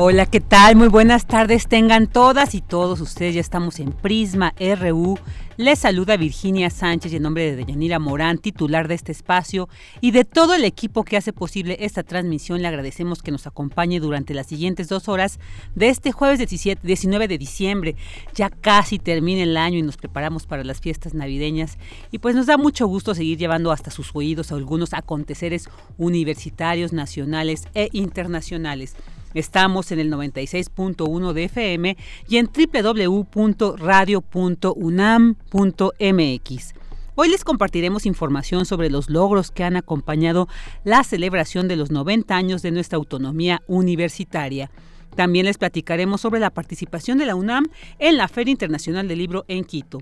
Hola, ¿qué tal? Muy buenas tardes tengan todas y todos ustedes. Ya estamos en Prisma RU. Les saluda Virginia Sánchez en nombre de Deyanira Morán, titular de este espacio, y de todo el equipo que hace posible esta transmisión, le agradecemos que nos acompañe durante las siguientes dos horas de este jueves 17, 19 de diciembre. Ya casi termina el año y nos preparamos para las fiestas navideñas y pues nos da mucho gusto seguir llevando hasta sus oídos algunos aconteceres universitarios, nacionales e internacionales. Estamos en el 96.1 de FM y en www.radio.unam.mx. Hoy les compartiremos información sobre los logros que han acompañado la celebración de los 90 años de nuestra autonomía universitaria. También les platicaremos sobre la participación de la UNAM en la Feria Internacional del Libro en Quito.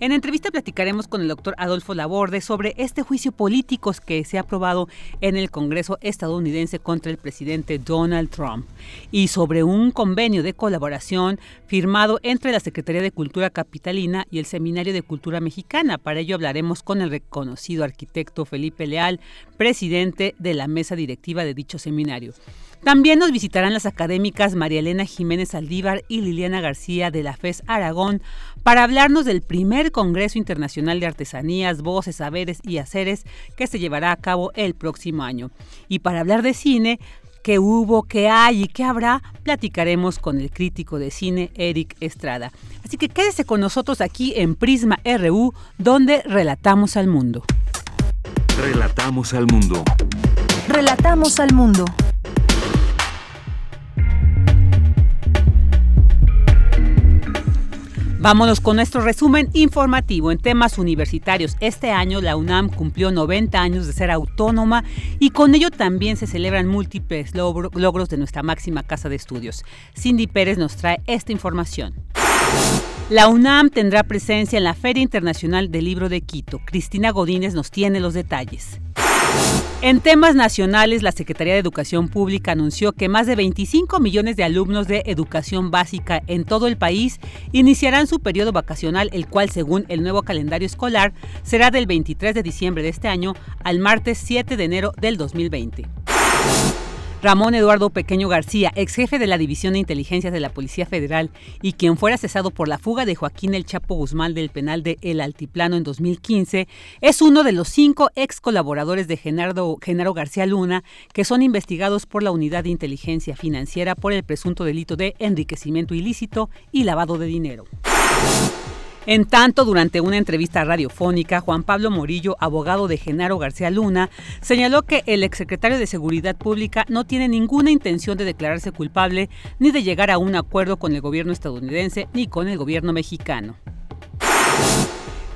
En entrevista platicaremos con el doctor Adolfo Laborde sobre este juicio político que se ha aprobado en el Congreso estadounidense contra el presidente Donald Trump y sobre un convenio de colaboración firmado entre la Secretaría de Cultura Capitalina y el Seminario de Cultura Mexicana. Para ello hablaremos con el reconocido arquitecto Felipe Leal, presidente de la mesa directiva de dicho seminario. También nos visitarán las académicas María Elena Jiménez Aldívar y Liliana García de la FES Aragón para hablarnos del primer Congreso Internacional de Artesanías, Voces, Saberes y Haceres que se llevará a cabo el próximo año. Y para hablar de cine, qué hubo, qué hay y qué habrá, platicaremos con el crítico de cine Eric Estrada. Así que quédese con nosotros aquí en Prisma RU, donde relatamos al mundo. Relatamos al mundo. Relatamos al mundo. Vámonos con nuestro resumen informativo en temas universitarios. Este año la UNAM cumplió 90 años de ser autónoma y con ello también se celebran múltiples logros de nuestra máxima casa de estudios. Cindy Pérez nos trae esta información. La UNAM tendrá presencia en la Feria Internacional del Libro de Quito. Cristina Godínez nos tiene los detalles. En temas nacionales, la Secretaría de Educación Pública anunció que más de 25 millones de alumnos de educación básica en todo el país iniciarán su periodo vacacional, el cual, según el nuevo calendario escolar, será del 23 de diciembre de este año al martes 7 de enero del 2020. Ramón Eduardo Pequeño García, ex jefe de la División de Inteligencia de la Policía Federal y quien fuera cesado por la fuga de Joaquín El Chapo Guzmán del penal de El Altiplano en 2015, es uno de los cinco ex colaboradores de Genaro García Luna que son investigados por la Unidad de Inteligencia Financiera por el presunto delito de enriquecimiento ilícito y lavado de dinero. En tanto, durante una entrevista radiofónica, Juan Pablo Morillo, abogado de Genaro García Luna, señaló que el exsecretario de Seguridad Pública no tiene ninguna intención de declararse culpable ni de llegar a un acuerdo con el gobierno estadounidense ni con el gobierno mexicano.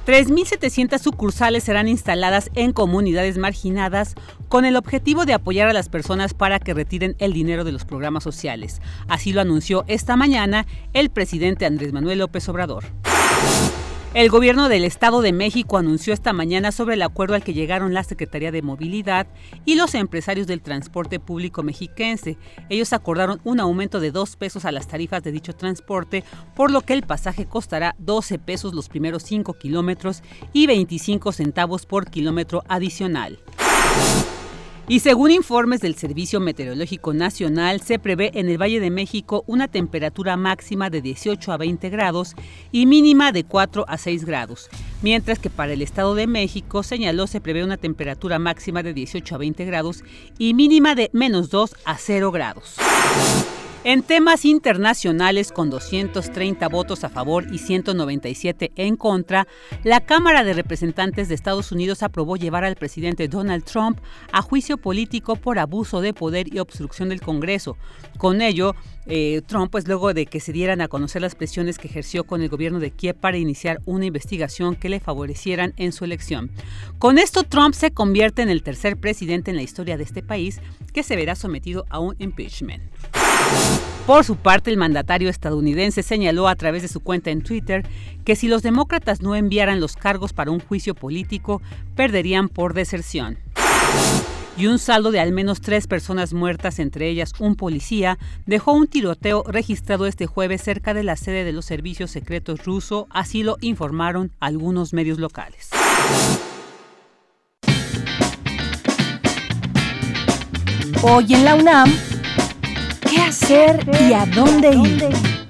3.700 sucursales serán instaladas en comunidades marginadas con el objetivo de apoyar a las personas para que retiren el dinero de los programas sociales. Así lo anunció esta mañana el presidente Andrés Manuel López Obrador. El gobierno del Estado de México anunció esta mañana sobre el acuerdo al que llegaron la Secretaría de Movilidad y los empresarios del transporte público mexiquense. Ellos acordaron un aumento de dos pesos a las tarifas de dicho transporte, por lo que el pasaje costará 12 pesos los primeros 5 kilómetros y 25 centavos por kilómetro adicional. Y según informes del Servicio Meteorológico Nacional, se prevé en el Valle de México una temperatura máxima de 18 a 20 grados y mínima de 4 a 6 grados, mientras que para el Estado de México señaló se prevé una temperatura máxima de 18 a 20 grados y mínima de menos 2 a 0 grados. En temas internacionales, con 230 votos a favor y 197 en contra, la Cámara de Representantes de Estados Unidos aprobó llevar al presidente Donald Trump a juicio político por abuso de poder y obstrucción del Congreso. Con ello, eh, Trump, pues luego de que se dieran a conocer las presiones que ejerció con el gobierno de Kiev para iniciar una investigación que le favorecieran en su elección. Con esto, Trump se convierte en el tercer presidente en la historia de este país que se verá sometido a un impeachment. Por su parte, el mandatario estadounidense señaló a través de su cuenta en Twitter que si los demócratas no enviaran los cargos para un juicio político, perderían por deserción. Y un saldo de al menos tres personas muertas, entre ellas un policía, dejó un tiroteo registrado este jueves cerca de la sede de los servicios secretos ruso, así lo informaron algunos medios locales. Hoy en la UNAM, ¿qué hacer y a dónde ir?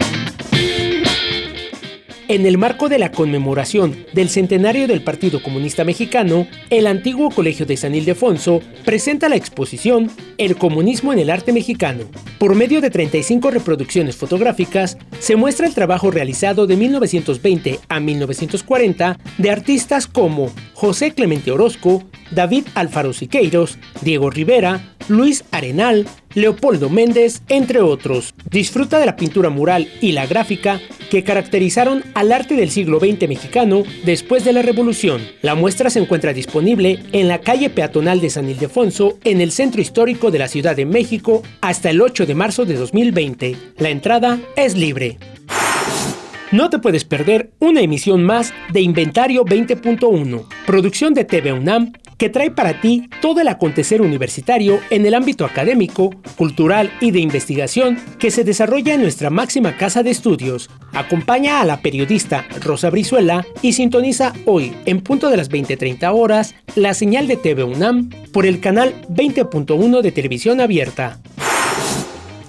En el marco de la conmemoración del centenario del Partido Comunista Mexicano, el antiguo Colegio de San Ildefonso presenta la exposición El comunismo en el arte mexicano. Por medio de 35 reproducciones fotográficas, se muestra el trabajo realizado de 1920 a 1940 de artistas como José Clemente Orozco, David Alfaro Siqueiros, Diego Rivera, Luis Arenal, Leopoldo Méndez, entre otros. Disfruta de la pintura mural y la gráfica que caracterizaron al arte del siglo XX mexicano después de la Revolución. La muestra se encuentra disponible en la calle peatonal de San Ildefonso, en el centro histórico de la Ciudad de México, hasta el 8 de marzo de 2020. La entrada es libre. No te puedes perder una emisión más de Inventario 20.1, producción de TV UNAM que trae para ti todo el acontecer universitario en el ámbito académico, cultural y de investigación que se desarrolla en nuestra máxima casa de estudios. Acompaña a la periodista Rosa Brizuela y sintoniza hoy, en punto de las 20:30 horas, la señal de TV UNAM por el canal 20.1 de televisión abierta.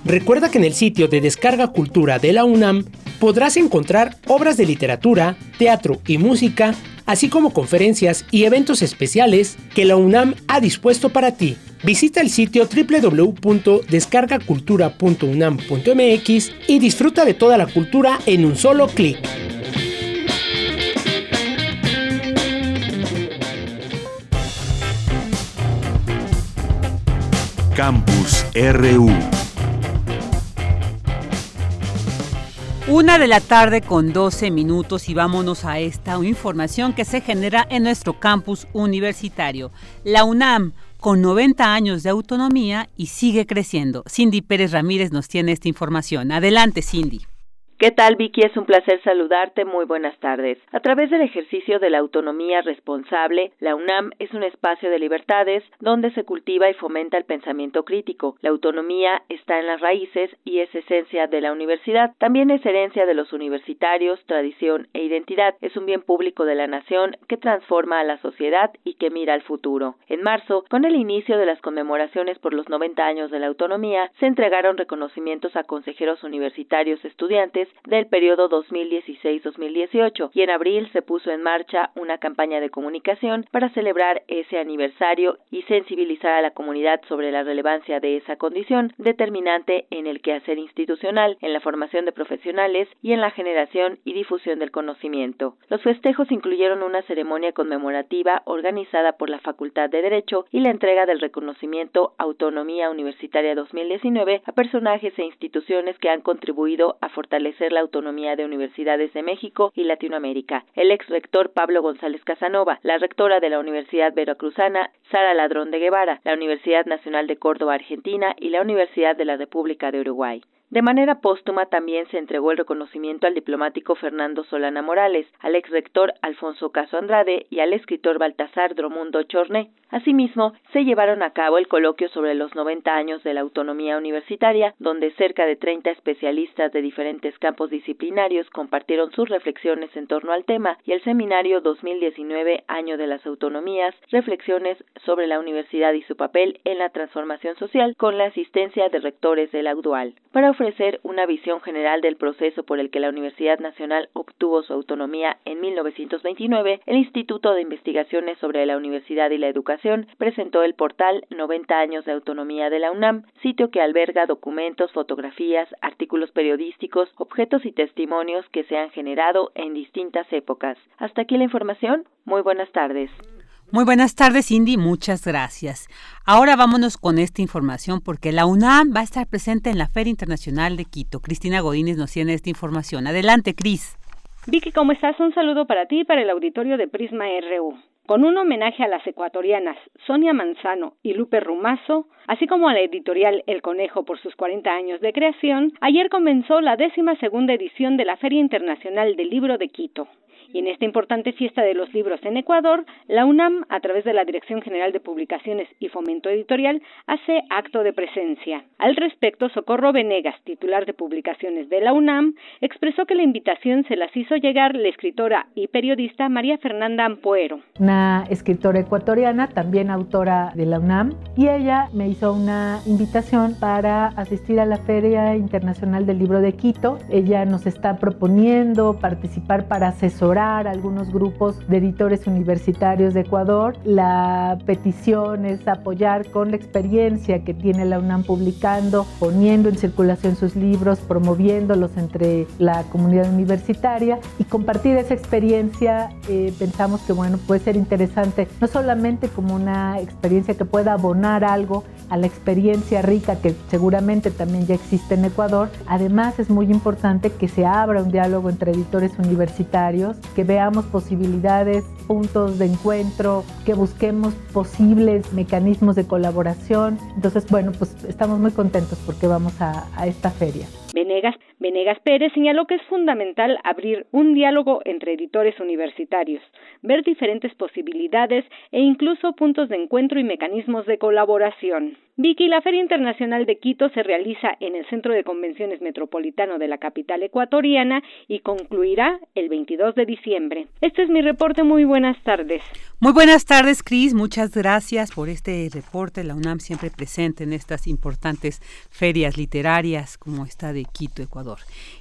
Recuerda que en el sitio de Descarga Cultura de la UNAM podrás encontrar obras de literatura, teatro y música así como conferencias y eventos especiales que la UNAM ha dispuesto para ti. Visita el sitio www.descargacultura.unam.mx y disfruta de toda la cultura en un solo clic. Campus RU Una de la tarde con 12 minutos y vámonos a esta información que se genera en nuestro campus universitario. La UNAM, con 90 años de autonomía y sigue creciendo. Cindy Pérez Ramírez nos tiene esta información. Adelante, Cindy. ¿Qué tal, Vicky? Es un placer saludarte. Muy buenas tardes. A través del ejercicio de la autonomía responsable, la UNAM es un espacio de libertades donde se cultiva y fomenta el pensamiento crítico. La autonomía está en las raíces y es esencia de la universidad. También es herencia de los universitarios, tradición e identidad. Es un bien público de la nación que transforma a la sociedad y que mira al futuro. En marzo, con el inicio de las conmemoraciones por los 90 años de la autonomía, se entregaron reconocimientos a consejeros universitarios estudiantes del periodo 2016-2018 y en abril se puso en marcha una campaña de comunicación para celebrar ese aniversario y sensibilizar a la comunidad sobre la relevancia de esa condición determinante en el quehacer institucional, en la formación de profesionales y en la generación y difusión del conocimiento. Los festejos incluyeron una ceremonia conmemorativa organizada por la Facultad de Derecho y la entrega del reconocimiento Autonomía Universitaria 2019 a personajes e instituciones que han contribuido a fortalecer la autonomía de universidades de México y Latinoamérica. El ex rector Pablo González Casanova, la rectora de la Universidad Veracruzana, Sara Ladrón de Guevara, la Universidad Nacional de Córdoba, Argentina y la Universidad de la República de Uruguay. De manera póstuma también se entregó el reconocimiento al diplomático Fernando Solana Morales, al ex rector Alfonso Caso Andrade y al escritor Baltasar Dromundo Chorné. Asimismo, se llevaron a cabo el coloquio sobre los 90 años de la autonomía universitaria, donde cerca de 30 especialistas de diferentes campos disciplinarios compartieron sus reflexiones en torno al tema, y el seminario 2019 Año de las Autonomías, reflexiones sobre la universidad y su papel en la transformación social, con la asistencia de rectores de la para ofrecer una visión general del proceso por el que la Universidad Nacional obtuvo su autonomía en 1929, el Instituto de Investigaciones sobre la Universidad y la Educación presentó el portal 90 años de autonomía de la UNAM, sitio que alberga documentos, fotografías, artículos periodísticos, objetos y testimonios que se han generado en distintas épocas. Hasta aquí la información. Muy buenas tardes. Muy buenas tardes, Cindy. Muchas gracias. Ahora vámonos con esta información porque la UNAM va a estar presente en la Feria Internacional de Quito. Cristina Godínez nos tiene esta información. Adelante, Cris. Vicky, ¿cómo estás? Un saludo para ti y para el auditorio de Prisma RU. Con un homenaje a las ecuatorianas Sonia Manzano y Lupe Rumazo, así como a la editorial El Conejo por sus 40 años de creación, ayer comenzó la décima segunda edición de la Feria Internacional del Libro de Quito. Y en esta importante fiesta de los libros en Ecuador, la UNAM, a través de la Dirección General de Publicaciones y Fomento Editorial, hace acto de presencia. Al respecto, Socorro Venegas, titular de publicaciones de la UNAM, expresó que la invitación se las hizo llegar la escritora y periodista María Fernanda Ampuero. Una escritora ecuatoriana, también autora de la UNAM, y ella me hizo una invitación para asistir a la Feria Internacional del Libro de Quito. Ella nos está proponiendo participar para asesorar algunos grupos de editores universitarios de Ecuador. La petición es apoyar con la experiencia que tiene la UNAM publicando, poniendo en circulación sus libros, promoviéndolos entre la comunidad universitaria y compartir esa experiencia. Eh, pensamos que bueno, puede ser interesante, no solamente como una experiencia que pueda abonar algo a la experiencia rica que seguramente también ya existe en Ecuador, además es muy importante que se abra un diálogo entre editores universitarios que veamos posibilidades, puntos de encuentro, que busquemos posibles mecanismos de colaboración. Entonces, bueno, pues estamos muy contentos porque vamos a, esta feria. Venegas, Venegas Pérez señaló que es fundamental abrir un diálogo entre editores universitarios, ver diferentes posibilidades e incluso puntos de encuentro y mecanismos de colaboración. Vicky, la Feria Internacional de Quito se realiza en el Centro de Convenciones Metropolitano de la capital ecuatoriana y concluirá el 22 de diciembre. Este es mi reporte. Muy buenas tardes. Muy buenas tardes, Cris. Muchas gracias por este reporte. La UNAM siempre presente en estas importantes ferias literarias como esta de Quito, Ecuador.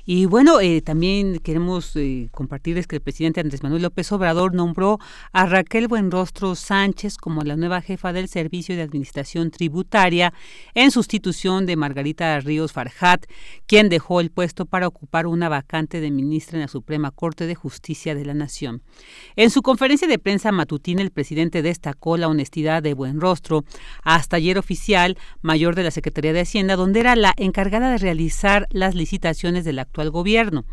Y bueno, eh, también queremos eh, compartirles que el presidente Andrés Manuel López Obrador nombró a Raquel Buenrostro Sánchez como la nueva jefa del Servicio de Administración Tributaria en sustitución de Margarita Ríos Farjat, quien dejó el puesto para ocupar una vacante de ministra en la Suprema Corte de Justicia de la Nación. En su conferencia de prensa matutina, el presidente destacó la honestidad de buen rostro, hasta ayer oficial mayor de la Secretaría de Hacienda, donde era la encargada de realizar las licitaciones del actual gobierno.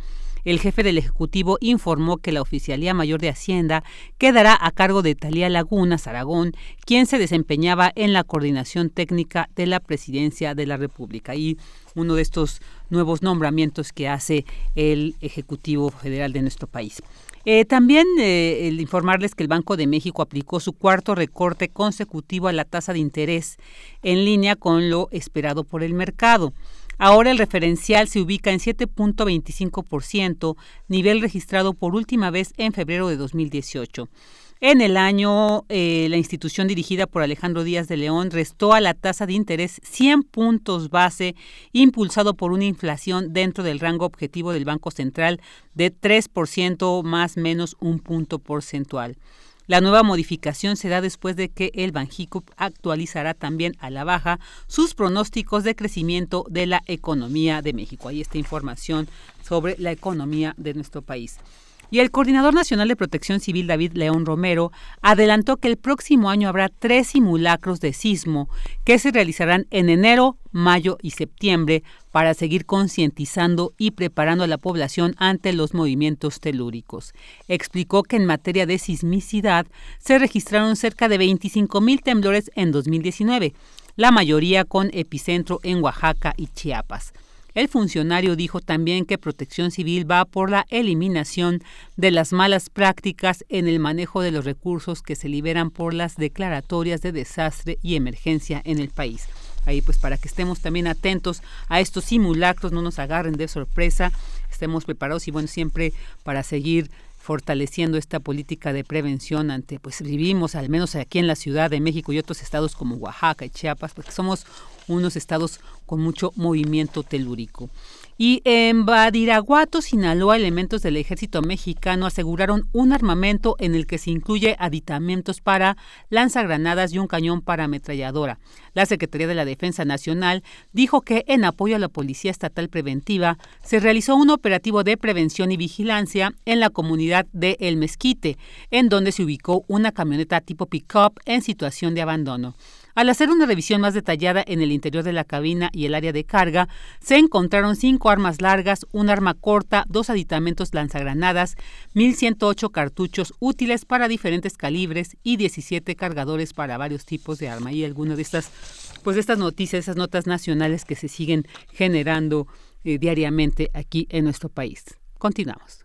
El jefe del Ejecutivo informó que la Oficialía Mayor de Hacienda quedará a cargo de Talía Lagunas Aragón, quien se desempeñaba en la coordinación técnica de la Presidencia de la República. Y uno de estos nuevos nombramientos que hace el Ejecutivo Federal de nuestro país. Eh, también eh, informarles que el Banco de México aplicó su cuarto recorte consecutivo a la tasa de interés en línea con lo esperado por el mercado. Ahora el referencial se ubica en 7.25%, nivel registrado por última vez en febrero de 2018. En el año, eh, la institución dirigida por Alejandro Díaz de León restó a la tasa de interés 100 puntos base, impulsado por una inflación dentro del rango objetivo del Banco Central de 3% más menos un punto porcentual. La nueva modificación se da después de que el Banjico actualizará también a la baja sus pronósticos de crecimiento de la economía de México. Ahí está información sobre la economía de nuestro país. Y el Coordinador Nacional de Protección Civil, David León Romero, adelantó que el próximo año habrá tres simulacros de sismo que se realizarán en enero, mayo y septiembre para seguir concientizando y preparando a la población ante los movimientos telúricos. Explicó que en materia de sismicidad se registraron cerca de 25 mil temblores en 2019, la mayoría con epicentro en Oaxaca y Chiapas. El funcionario dijo también que Protección Civil va por la eliminación de las malas prácticas en el manejo de los recursos que se liberan por las declaratorias de desastre y emergencia en el país. Ahí pues para que estemos también atentos a estos simulacros, no nos agarren de sorpresa, estemos preparados y bueno, siempre para seguir fortaleciendo esta política de prevención ante, pues vivimos al menos aquí en la Ciudad de México y otros estados como Oaxaca y Chiapas, porque somos unos estados con mucho movimiento telúrico. Y en Badiraguato, Sinaloa, elementos del ejército mexicano aseguraron un armamento en el que se incluye aditamentos para lanzagranadas y un cañón para ametralladora. La Secretaría de la Defensa Nacional dijo que en apoyo a la Policía Estatal Preventiva se realizó un operativo de prevención y vigilancia en la comunidad de El Mezquite, en donde se ubicó una camioneta tipo pick-up en situación de abandono. Al hacer una revisión más detallada en el interior de la cabina y el área de carga, se encontraron cinco armas largas, un arma corta, dos aditamentos lanzagranadas, 1.108 cartuchos útiles para diferentes calibres y 17 cargadores para varios tipos de arma. Y algunas de estas, pues estas noticias, esas notas nacionales que se siguen generando eh, diariamente aquí en nuestro país. Continuamos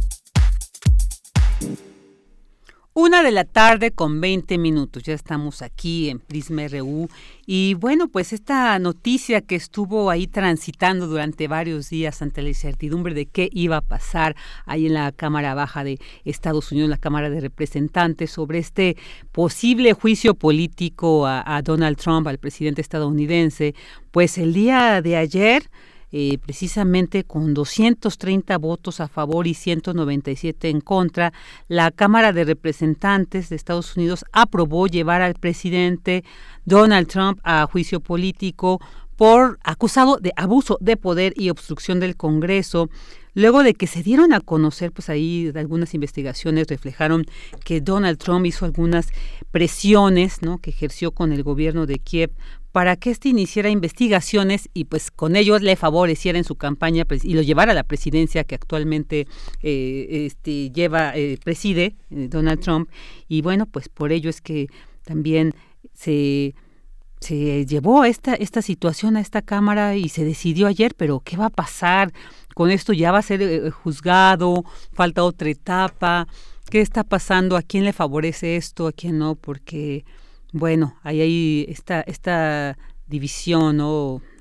Una de la tarde con 20 minutos, ya estamos aquí en Prisma RU y bueno, pues esta noticia que estuvo ahí transitando durante varios días ante la incertidumbre de qué iba a pasar ahí en la Cámara Baja de Estados Unidos, la Cámara de Representantes, sobre este posible juicio político a, a Donald Trump, al presidente estadounidense, pues el día de ayer eh, precisamente con 230 votos a favor y 197 en contra, la Cámara de Representantes de Estados Unidos aprobó llevar al presidente Donald Trump a juicio político por acusado de abuso de poder y obstrucción del Congreso. Luego de que se dieron a conocer, pues ahí algunas investigaciones reflejaron que Donald Trump hizo algunas presiones, ¿no? Que ejerció con el gobierno de Kiev para que éste iniciara investigaciones y pues con ellos le favoreciera en su campaña y lo llevara a la presidencia que actualmente eh, este, lleva, eh, preside eh, Donald Trump. Y bueno, pues por ello es que también se se llevó esta, esta situación a esta Cámara y se decidió ayer, pero ¿qué va a pasar? Con esto ya va a ser juzgado, falta otra etapa. ¿Qué está pasando? ¿A quién le favorece esto? ¿A quién no? Porque bueno, ahí hay esta, esta división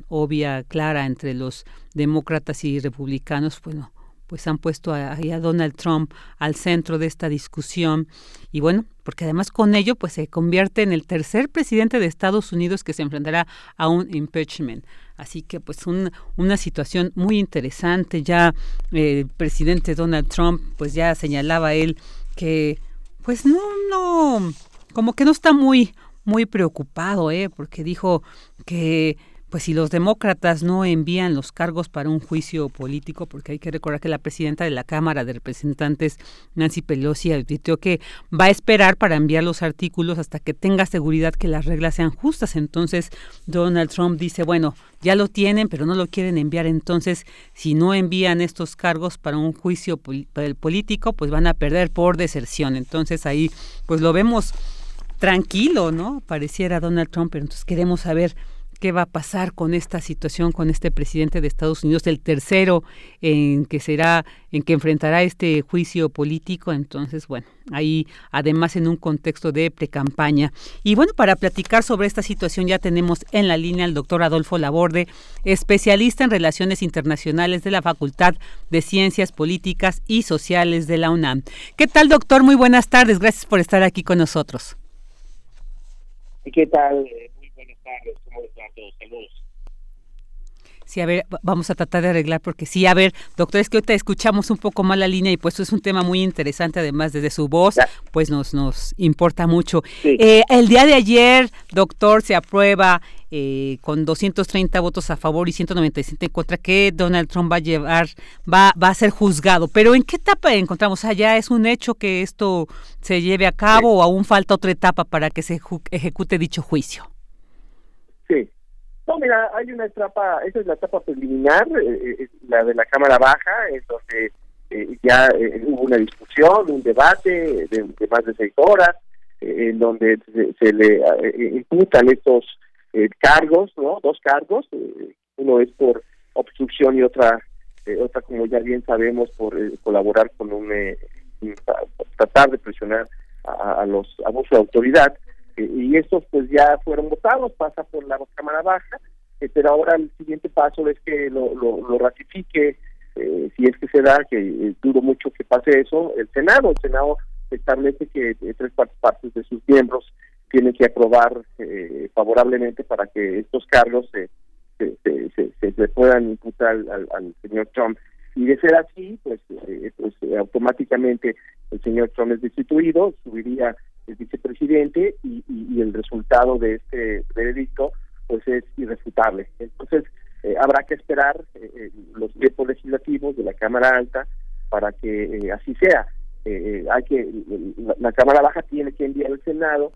obvia, clara entre los demócratas y republicanos, bueno, pues han puesto a Donald Trump al centro de esta discusión y bueno, porque además con ello pues se convierte en el tercer presidente de Estados Unidos que se enfrentará a un impeachment. Así que pues una situación muy interesante. Ya el presidente Donald Trump pues ya señalaba él que pues no, no, como que no está muy, muy preocupado, ¿eh? porque dijo que pues si los demócratas no envían los cargos para un juicio político, porque hay que recordar que la presidenta de la Cámara de Representantes, Nancy Pelosi, advirtió que va a esperar para enviar los artículos hasta que tenga seguridad que las reglas sean justas. Entonces, Donald Trump dice, bueno, ya lo tienen, pero no lo quieren enviar. Entonces, si no envían estos cargos para un juicio político, pues van a perder por deserción. Entonces, ahí, pues lo vemos tranquilo, ¿no? Pareciera Donald Trump, pero entonces queremos saber qué va a pasar con esta situación con este presidente de Estados Unidos, el tercero en que será, en que enfrentará este juicio político. Entonces, bueno, ahí además en un contexto de precampaña. Y bueno, para platicar sobre esta situación ya tenemos en la línea al doctor Adolfo Laborde, especialista en relaciones internacionales de la Facultad de Ciencias Políticas y Sociales de la UNAM. ¿Qué tal, doctor? Muy buenas tardes. Gracias por estar aquí con nosotros. ¿Qué tal? Eh, muy buenas tardes, ¿cómo están todos? Saludos. Sí, a ver, vamos a tratar de arreglar porque sí, a ver, doctor, es que ahorita escuchamos un poco más la línea y pues es un tema muy interesante, además desde su voz, pues nos, nos importa mucho. Eh, el día de ayer, doctor, se aprueba eh, con 230 votos a favor y 197 en contra que Donald Trump va a llevar, va, va a ser juzgado. Pero ¿en qué etapa encontramos? ¿Allá es un hecho que esto se lleve a cabo o aún falta otra etapa para que se ejecute dicho juicio? No, mira, hay una etapa, esa es la etapa preliminar, eh, eh, la de la Cámara Baja, en donde eh, ya hubo una discusión, un debate de, más de seis horas, en donde se, le imputan estos cargos, ¿no? Dos cargos, uno es por obstrucción y otra otra como ya bien sabemos por colaborar con un tratar de presionar a, los abusos de autoridad y estos pues ya fueron votados pasa por la cámara baja pero ahora el siguiente paso es que lo, lo, ratifique, eh, si es que se da, que eh, dudo mucho que pase eso, el Senado. El Senado establece que eh, tres partes de sus miembros tienen que aprobar favorablemente para que estos cargos se, se, se, puedan imputar al, al, señor Trump. Y de ser así, pues, pues automáticamente el señor Trump es destituido, subiría el vicepresidente y, y el resultado de este veredicto pues es irrefutable. Entonces, eh, habrá que esperar eh, eh, los tiempos legislativos de la Cámara Alta para que así sea. hay que la, Cámara Baja tiene que enviar al Senado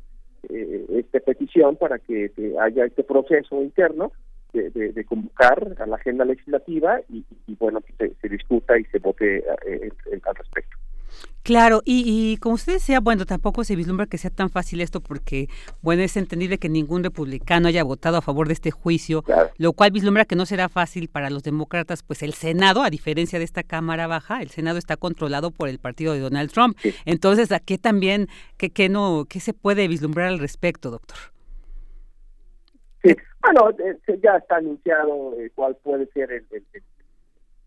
esta petición para que haya este proceso interno de, convocar a la agenda legislativa y, bueno que se, discuta y se vote al respecto. Claro, y, como usted decía, bueno, tampoco se vislumbra que sea tan fácil esto porque, bueno, es entendible que ningún republicano haya votado a favor de este juicio, lo cual vislumbra que no será fácil para los demócratas, pues el Senado, a diferencia de esta Cámara Baja, el Senado está controlado por el partido de Donald Trump. Entonces, ¿a qué también, qué, qué no, qué se puede vislumbrar al respecto, doctor? Sí, bueno, eh, ya está anunciado eh, cuál puede ser el, el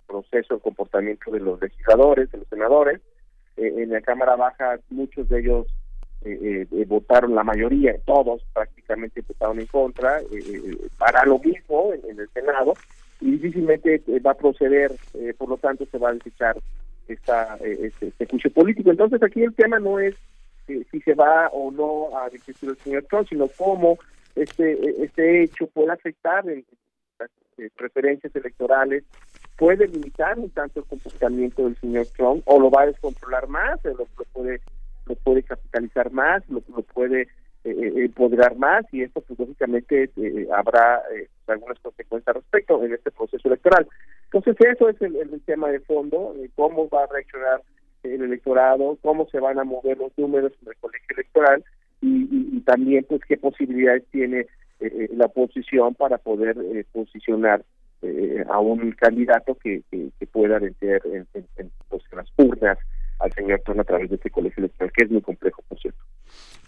proceso, el comportamiento de los legisladores, de los senadores eh, en la Cámara Baja muchos de ellos eh, eh, votaron, la mayoría, todos prácticamente votaron en contra, para lo mismo en, el Senado, y difícilmente va a proceder, por lo tanto se va a desechar esta, este, este, juicio político. Entonces aquí el tema no es si se va o no a desistir el señor Trump, sino cómo este, este hecho puede afectar en las preferencias electorales puede limitar un tanto el comportamiento del señor Trump o lo va a descontrolar más, o lo, puede lo puede capitalizar más, lo, puede eh, eh, empoderar más y esto pues lógicamente eh, habrá algunas consecuencias al respecto en este proceso electoral. Entonces eso es el, tema de fondo, cómo va a reaccionar el electorado, cómo se van a mover los números en el colegio electoral y, también pues qué posibilidades tiene la oposición para poder posicionar eh, a un candidato que, que, pueda vencer en, pues, en, las urnas al señor Trump a través de este colegio electoral, que es muy complejo, por cierto.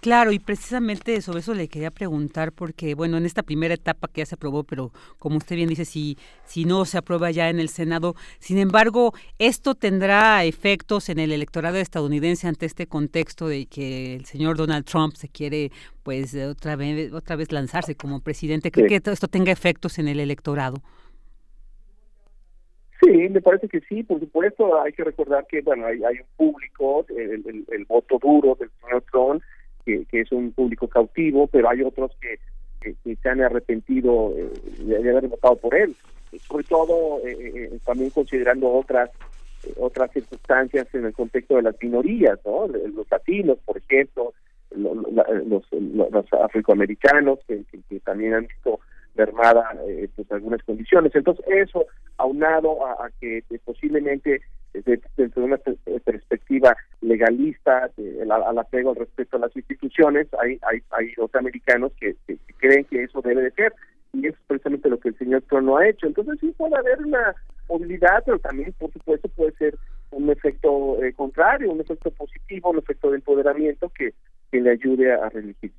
Claro, y precisamente sobre eso le quería preguntar, porque bueno, en esta primera etapa que ya se aprobó, pero como usted bien dice, si, si no se aprueba ya en el Senado, sin embargo, esto tendrá efectos en el electorado estadounidense ante este contexto de que el señor Donald Trump se quiere pues otra vez, otra vez lanzarse como presidente. ¿Cree que esto tenga efectos en el electorado? Sí, me parece que sí, por supuesto, hay que recordar que, bueno, hay, hay un público, el, el, voto duro del señor Trump, que, es un público cautivo, pero hay otros que, que, se han arrepentido eh, de haber votado por él, sobre todo eh, eh, también considerando otras otras circunstancias en el contexto de las minorías, ¿no? Los latinos, por ejemplo, los, los, los afroamericanos, que, que, también han visto mermada eh, pues algunas condiciones. Entonces eso aunado a, que eh, posiblemente desde, desde, una perspectiva legalista, al apego al respeto a las instituciones, hay, hay, hay americanos que, creen que eso debe de ser y es precisamente lo que el señor Trump no ha hecho. Entonces sí puede haber una movilidad, pero también por supuesto puede ser un efecto eh, contrario, un efecto positivo, un efecto de empoderamiento que, que le ayude a reelegirse.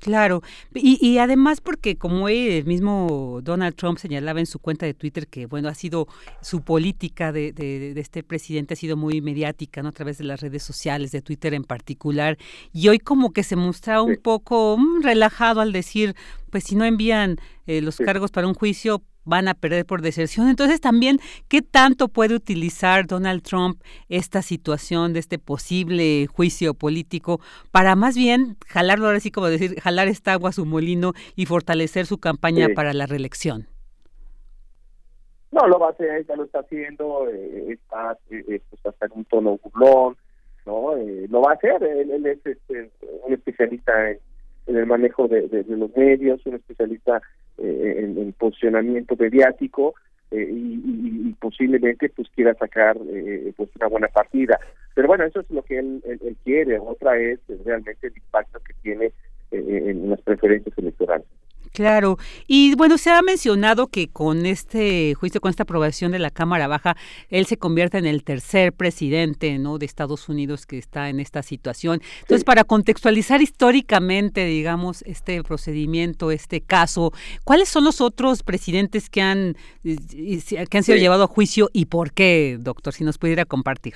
Claro, y, y, además porque como el mismo Donald Trump señalaba en su cuenta de Twitter que bueno ha sido su política de, de, este presidente ha sido muy mediática, ¿no? a través de las redes sociales, de Twitter en particular, y hoy como que se mostraba un poco mm, relajado al decir, pues si no envían eh, los cargos para un juicio, van a perder por deserción. Entonces también, ¿qué tanto puede utilizar Donald Trump esta situación de este posible juicio político para más bien jalarlo ahora sí como decir, jalar esta agua a su molino y fortalecer su campaña para la reelección? No, lo va a hacer, ya lo está haciendo, eh, está, eh, pues, hasta en un tono burlón, ¿no? Eh, lo va a hacer, él, es este, un especialista en, el manejo de, de, los medios, un especialista eh, en, posicionamiento mediático eh, y, posiblemente pues quiera sacar eh, pues una buena partida. Pero bueno, eso es lo que él, él, quiere. Otra es realmente el impacto que tiene en las preferencias electorales. Claro, y bueno, se ha mencionado que con este juicio, con esta aprobación de la Cámara Baja, él se convierte en el tercer presidente ¿no? de Estados Unidos que está en esta situación. Entonces, para contextualizar históricamente, digamos, este procedimiento, este caso, ¿cuáles son los otros presidentes que han, que han sido llevados a juicio y por qué, doctor? Si nos pudiera compartir.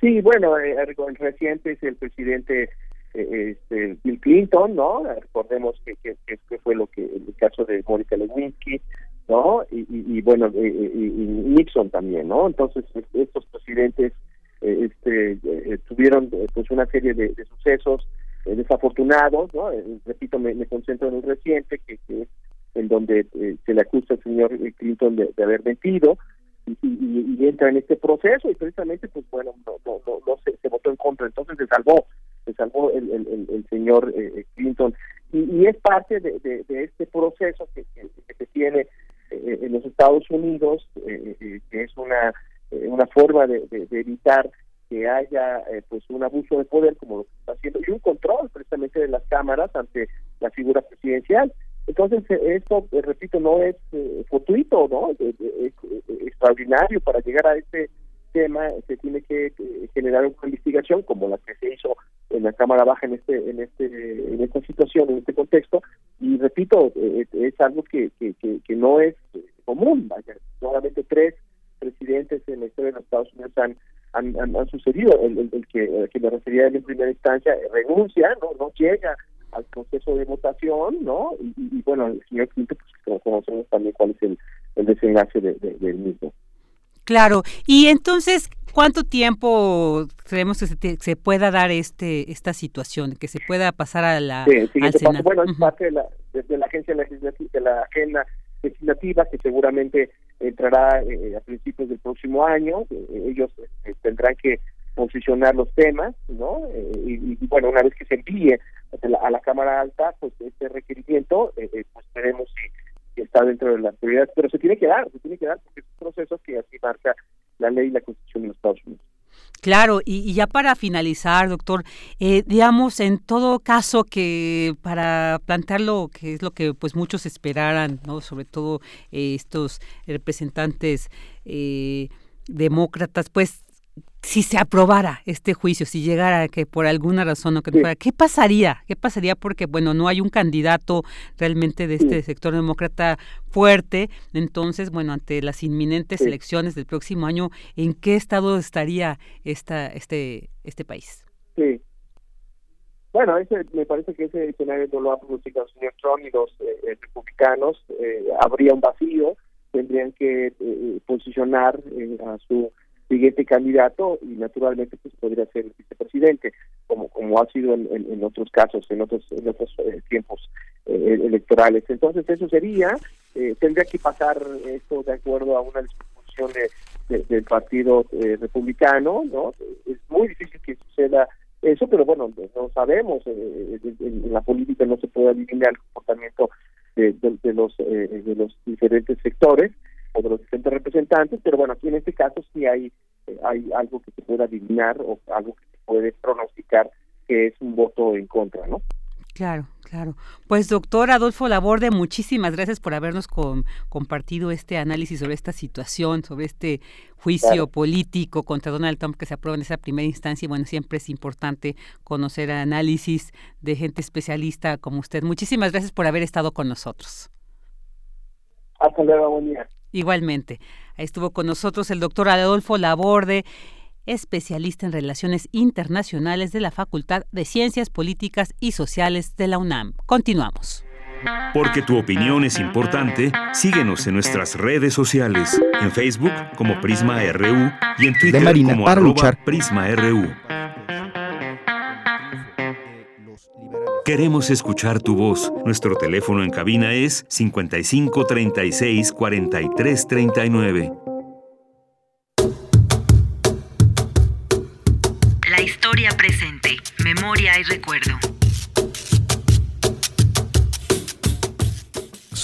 Sí, bueno, eh, el reciente es el presidente este, Bill Clinton, ¿no? Recordemos que, que, que, fue lo que el caso de Mónica Lewinsky, ¿no? Y, y, bueno, y, Nixon también, ¿no? Entonces, estos presidentes eh, este, eh, tuvieron eh, pues una serie de, sucesos desafortunados, ¿no? repito, me, concentro en el reciente, que, es en donde se le acusa al señor Clinton de, haber mentido, y, entra en este proceso y precisamente pues bueno no no no, se, se, votó en contra entonces se salvó se salvó el, el, el, señor eh, eh, Clinton. Y, es parte de, de, este proceso que, que, se tiene eh, en los Estados Unidos, que es una, una forma de, evitar que haya pues un abuso de poder como lo que está haciendo y un control precisamente de las cámaras ante la figura presidencial. Entonces, esto, repito, no es fortuito, ¿no? Es, extraordinario para llegar a este tema se tiene que generar una investigación como la que se hizo en la cámara baja en este en este en esta situación en este contexto. Y repito eh, es algo que, que, que, no es común vaya. Solamente tres presidentes en la historia de los Estados Unidos han han, sucedido. El, el, que que me refería en primera instancia renuncia no no llega al proceso de votación no y, bueno el señor Clinton pues conocemos también cuál es el, el desenlace de, del mismo. Claro, y entonces, ¿cuánto tiempo creemos que se, pueda dar este esta situación, que se pueda pasar a la sí, al Senado? Bueno, es parte de la, de, la agencia legislativa, de la agenda legislativa que seguramente entrará eh, a principios del próximo año. Eh, ellos eh, tendrán que posicionar los temas, ¿no? Y, bueno, una vez que se envíe a la, a la Cámara Alta, pues este requerimiento, pues veremos si que está dentro de las prioridades, pero se tiene que dar, se tiene que dar porque es un proceso que así marca la ley y la constitución de los Estados Unidos. Claro, y, ya para finalizar, doctor, eh, digamos, en todo caso que para plantearlo, que es lo que pues muchos esperaran, ¿no? Sobre todo eh, estos representantes eh, demócratas, pues si se aprobara este juicio, si llegara que por alguna razón no que fuera, ¿qué pasaría? ¿Qué pasaría? Porque, bueno, no hay un candidato realmente de este sector demócrata fuerte. Entonces, bueno, ante las inminentes elecciones del próximo año, ¿en qué estado estaría esta, este, este país? Sí. Bueno, ese, me parece que ese escenario no lo ha pronunciado el señor Trump y los eh, eh, republicanos. Eh, habría un vacío, tendrían que posicionar a su siguiente candidato y naturalmente pues podría ser el vicepresidente como como ha sido en, otros casos en otros en otros eh, tiempos eh, electorales. Entonces eso sería eh, tendría que pasar esto de acuerdo a una disposición de, del partido republicano no es muy difícil que suceda eso pero bueno no sabemos en, la política no se puede adivinar el comportamiento de, de los de los diferentes sectores o de los diferentes representantes, pero bueno, aquí en este caso sí hay, eh, hay algo que se puede adivinar o algo que se puede pronosticar que es un voto en contra, ¿no? Claro, claro. Pues doctor Adolfo Laborde, muchísimas gracias por habernos compartido este análisis sobre esta situación, sobre este juicio político contra Donald Trump que se aprueba en esa primera instancia. Y bueno, siempre es importante conocer análisis de gente especialista como usted. Muchísimas gracias por haber estado con nosotros. Hasta luego, buen día. Igualmente. Ahí estuvo con nosotros el doctor Adolfo Laborde, especialista en relaciones internacionales de la Facultad de Ciencias Políticas y Sociales de la UNAM. Continuamos. Porque tu opinión es importante, síguenos en nuestras redes sociales, en Facebook como Prisma RU y en Twitter como arroba PrismaRU. Queremos escuchar tu voz. Nuestro teléfono en cabina es 55 36 43 39. La historia presente, memoria y recuerdo.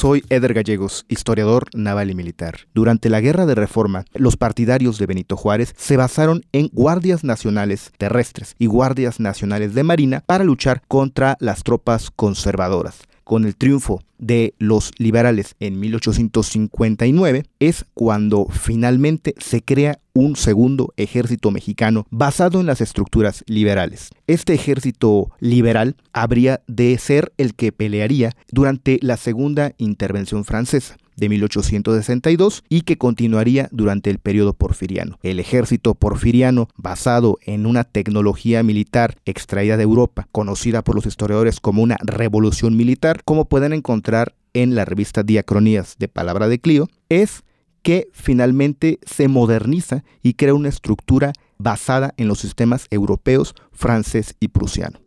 Soy Eder Gallegos, historiador naval y militar. Durante la Guerra de Reforma, los partidarios de Benito Juárez se basaron en guardias nacionales terrestres y guardias nacionales de marina para luchar contra las tropas conservadoras con el triunfo de los liberales en 1859 es cuando finalmente se crea un segundo ejército mexicano basado en las estructuras liberales. Este ejército liberal habría de ser el que pelearía durante la segunda intervención francesa de 1862 y que continuaría durante el periodo porfiriano. El ejército porfiriano, basado en una tecnología militar extraída de Europa, conocida por los historiadores como una revolución militar, como pueden encontrar en la revista Diacronías de Palabra de Clio, es que finalmente se moderniza y crea una estructura basada en los sistemas europeos, francés y prusiano.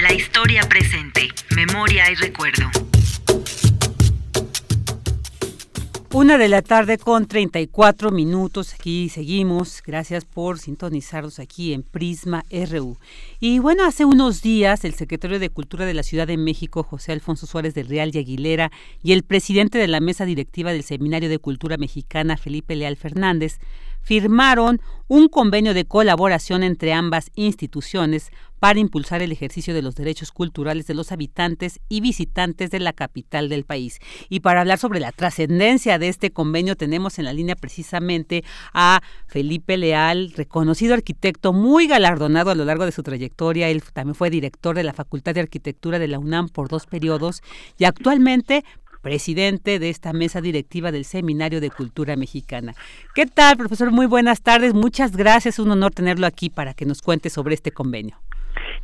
La historia presente, memoria y recuerdo. Una de la tarde con 34 minutos. Aquí seguimos. Gracias por sintonizarnos aquí en Prisma RU. Y bueno, hace unos días el secretario de Cultura de la Ciudad de México, José Alfonso Suárez del Real y Aguilera, y el presidente de la mesa directiva del Seminario de Cultura Mexicana, Felipe Leal Fernández, firmaron un convenio de colaboración entre ambas instituciones para impulsar el ejercicio de los derechos culturales de los habitantes y visitantes de la capital del país. Y para hablar sobre la trascendencia de este convenio tenemos en la línea precisamente a Felipe Leal, reconocido arquitecto muy galardonado a lo largo de su trayectoria. Él también fue director de la Facultad de Arquitectura de la UNAM por dos periodos y actualmente presidente de esta mesa directiva del Seminario de Cultura Mexicana. ¿Qué tal, profesor? Muy buenas tardes. Muchas gracias. Un honor tenerlo aquí para que nos cuente sobre este convenio.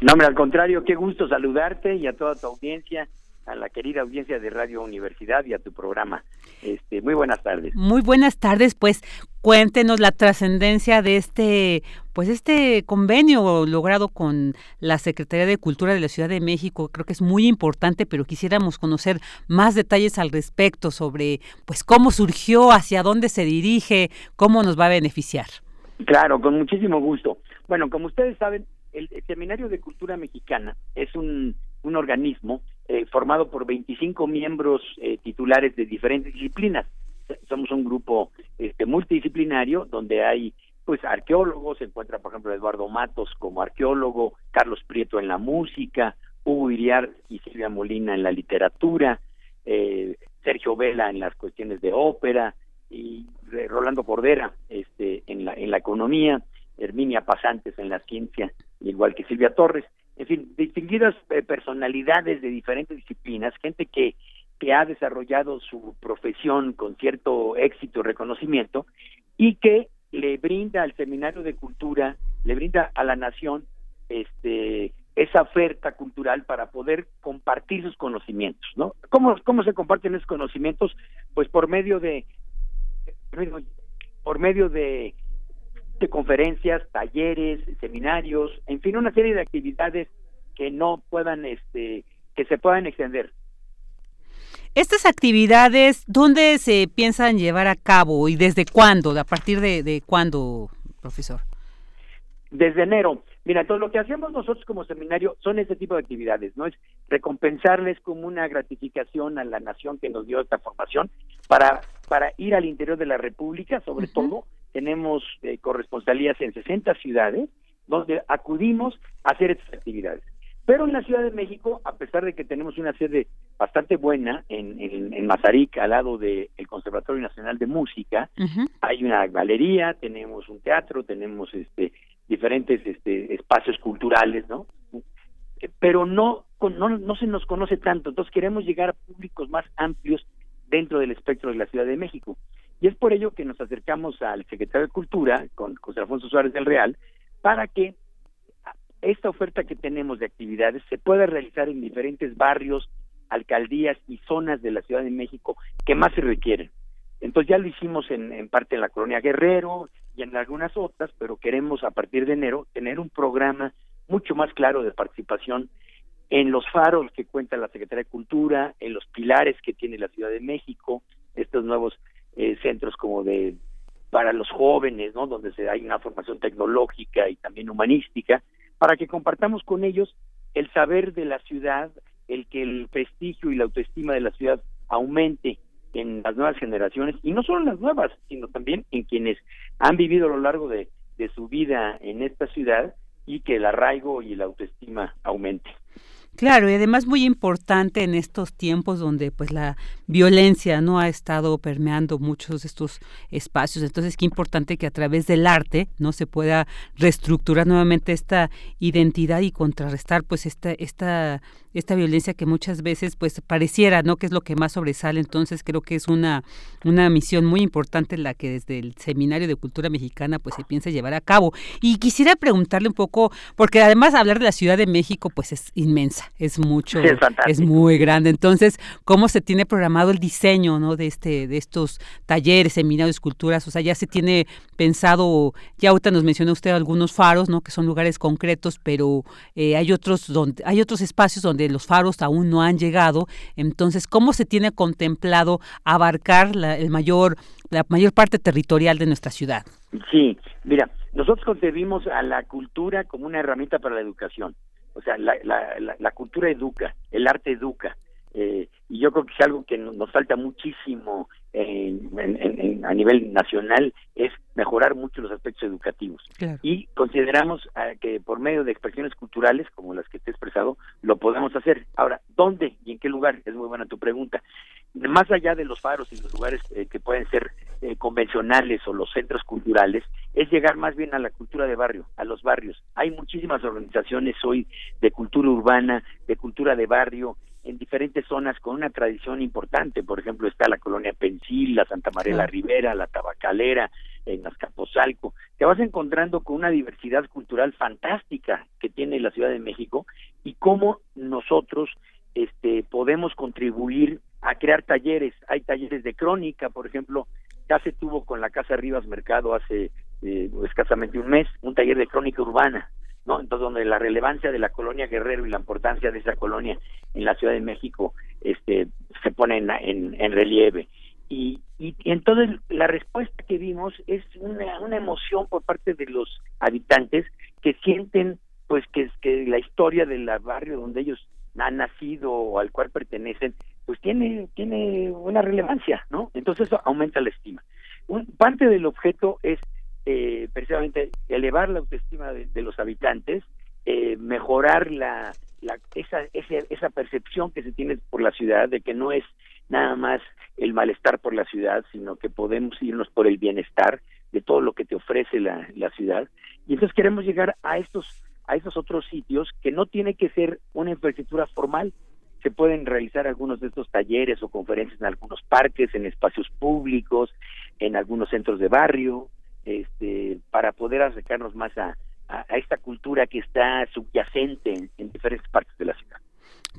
No, hombre, al contrario, qué gusto saludarte y a toda tu audiencia, a la querida audiencia de Radio Universidad y a tu programa. Este, muy buenas tardes. Muy buenas tardes, pues cuéntenos la trascendencia de este pues este convenio logrado con la Secretaría de Cultura de la Ciudad de México. Creo que es muy importante pero quisiéramos conocer más detalles al respecto sobre pues cómo surgió hacia dónde se dirige cómo nos va a beneficiar. Claro con muchísimo gusto. Bueno como ustedes saben el, Seminario de Cultura Mexicana es un, un organismo eh, formado por 25 miembros eh, titulares de diferentes disciplinas. Somos un grupo este, multidisciplinario donde hay pues arqueólogos, se encuentra por ejemplo Eduardo Matos como arqueólogo, Carlos Prieto en la música, Hugo Iriar y Silvia Molina en la literatura, eh, Sergio Vela en las cuestiones de ópera y Rolando Cordera este, en, la, en la economía, Herminia Pasantes en la ciencia igual que Silvia Torres, en fin, distinguidas eh, personalidades de diferentes disciplinas, gente que, que ha desarrollado su profesión con cierto éxito reconocimiento y que le brinda al Seminario de Cultura, le brinda a la nación este esa oferta cultural para poder compartir sus conocimientos, ¿no? ¿Cómo, cómo se comparten esos conocimientos? Pues por medio de por medio de de conferencias, talleres, seminarios, en fin, una serie de actividades que no puedan, este, que se puedan extender. Estas actividades, ¿dónde se piensan llevar a cabo y desde cuándo? ¿A partir de, de cuándo, profesor? Desde enero. Mira, todo lo que hacemos nosotros como seminario son este tipo de actividades, ¿no? Es recompensarles como una gratificación a la nación que nos dio esta formación para, para ir al interior de la República, sobre todo, tenemos eh, corresponsalías en 60 ciudades donde acudimos a hacer estas actividades. Pero en la Ciudad de México, a pesar de que tenemos una sede bastante buena en, en, en Mazarik, al lado del Conservatorio Nacional de Música, hay una galería, tenemos un teatro, tenemos este diferentes este, espacios culturales, ¿no? Pero no, no, no se nos conoce tanto, entonces queremos llegar a públicos más amplios dentro del espectro de la Ciudad de México. Y es por ello que nos acercamos al secretario de Cultura, con José Alfonso Suárez del Real, para que esta oferta que tenemos de actividades se pueda realizar en diferentes barrios, alcaldías y zonas de la Ciudad de México que más se requieren. Entonces ya lo hicimos en, en parte en la colonia Guerrero y en algunas otras, pero queremos a partir de enero tener un programa mucho más claro de participación en los faros que cuenta la Secretaría de Cultura, en los pilares que tiene la Ciudad de México, estos nuevos eh, centros como de para los jóvenes, ¿no? Donde se hay una formación tecnológica y también humanística, para que compartamos con ellos el saber de la ciudad, el que el prestigio y la autoestima de la ciudad aumente en las nuevas generaciones, y no solo en las nuevas, sino también en quienes han vivido a lo largo de, de su vida en esta ciudad y que el arraigo y la autoestima aumente. Claro, y además muy importante en estos tiempos donde pues la violencia no ha estado permeando muchos de estos espacios. Entonces, qué importante que a través del arte no se pueda reestructurar nuevamente esta identidad y contrarrestar pues esta esta esta violencia que muchas veces pues pareciera no que es lo que más sobresale. Entonces creo que es una una misión muy importante la que desde el seminario de cultura mexicana pues se piensa llevar a cabo. Y quisiera preguntarle un poco porque además hablar de la Ciudad de México pues es inmensa es mucho es, muy grande entonces cómo se tiene programado el diseño no de este de estos talleres seminarios esculturas o sea ya se tiene pensado ya ahorita nos mencionó usted algunos faros no que son lugares concretos pero eh, hay otros donde hay otros espacios donde los faros aún no han llegado. Entonces, ¿cómo se tiene contemplado abarcar la, el mayor, la mayor parte territorial de nuestra ciudad? Sí, mira, nosotros concebimos a la cultura como una herramienta para la educación. O sea, la, la, la cultura educa, el arte educa. Eh, y yo creo que es algo que nos falta muchísimo a nivel nacional es mejorar mucho los aspectos educativos. Y consideramos ah, que por medio de expresiones culturales como las que te he expresado lo podemos hacer. Ahora dónde y en qué lugar es muy buena tu pregunta. Más allá de los faros y los lugares eh, que pueden ser eh, convencionales o los centros culturales es llegar más bien a la cultura de barrio a los barrios. Hay muchísimas organizaciones hoy de cultura urbana de cultura de barrio en diferentes zonas con una tradición importante. Por ejemplo, está la colonia Pensil, la Santa María la Ribera, la Tabacalera, en Azcapotzalco. Te vas encontrando con una diversidad cultural fantástica que tiene la Ciudad de México y cómo nosotros este, podemos contribuir a crear talleres. Hay talleres de crónica, por ejemplo, ya se tuvo con la Casa Rivas Mercado hace eh, escasamente un mes, un taller de crónica urbana ¿no? Entonces, donde la relevancia de la colonia Guerrero y la importancia de esa colonia en la Ciudad de México este, se pone en, en, relieve. Y, y, entonces la respuesta que vimos es una, una emoción por parte de los habitantes que sienten pues que, que la historia del barrio donde ellos han nacido o al cual pertenecen pues tiene tiene una relevancia no entonces eso aumenta la estima un, parte del objeto es eh, precisamente elevar la autoestima de, los habitantes, eh, mejorar la, esa, esa, percepción que se tiene por la ciudad de que no es nada más el malestar por la ciudad, sino que podemos irnos por el bienestar de todo lo que te ofrece la, la ciudad. Y entonces queremos llegar a estos a estos otros sitios que no tiene que ser una infraestructura formal, se pueden realizar algunos de estos talleres o conferencias en algunos parques, en espacios públicos, en algunos centros de barrio, este, para poder acercarnos más a, a, esta cultura que está subyacente en diferentes partes de la ciudad.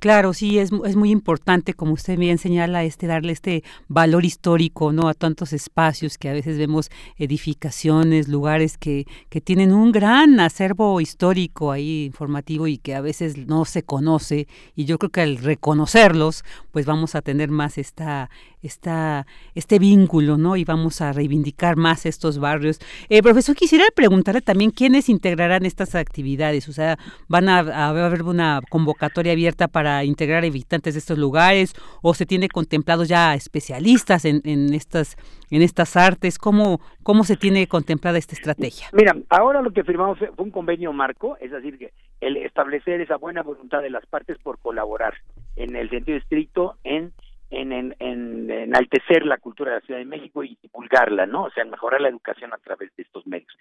Claro, sí, es, es muy importante, como usted bien señala, este darle este valor histórico, ¿no? A tantos espacios que a veces vemos edificaciones, lugares que, que tienen un gran acervo histórico ahí informativo y que a veces no se conoce. Y yo creo que al reconocerlos, pues vamos a tener más esta, esta, este vínculo, ¿no? Y vamos a reivindicar más estos barrios. Eh, profesor, quisiera preguntarle también quiénes integrarán estas actividades. O sea, ¿van a, a haber una convocatoria abierta para integrar habitantes de estos lugares o se tiene contemplado ya especialistas en, en estas en estas artes? ¿Cómo, ¿Cómo se tiene contemplada esta estrategia? Mira, ahora lo que firmamos fue un convenio marco, es decir, que el establecer esa buena voluntad de las partes por colaborar en el sentido estricto en en, en, en, enaltecer la cultura de la Ciudad de México y divulgarla, ¿no? O sea, mejorar la educación a través de estos medios.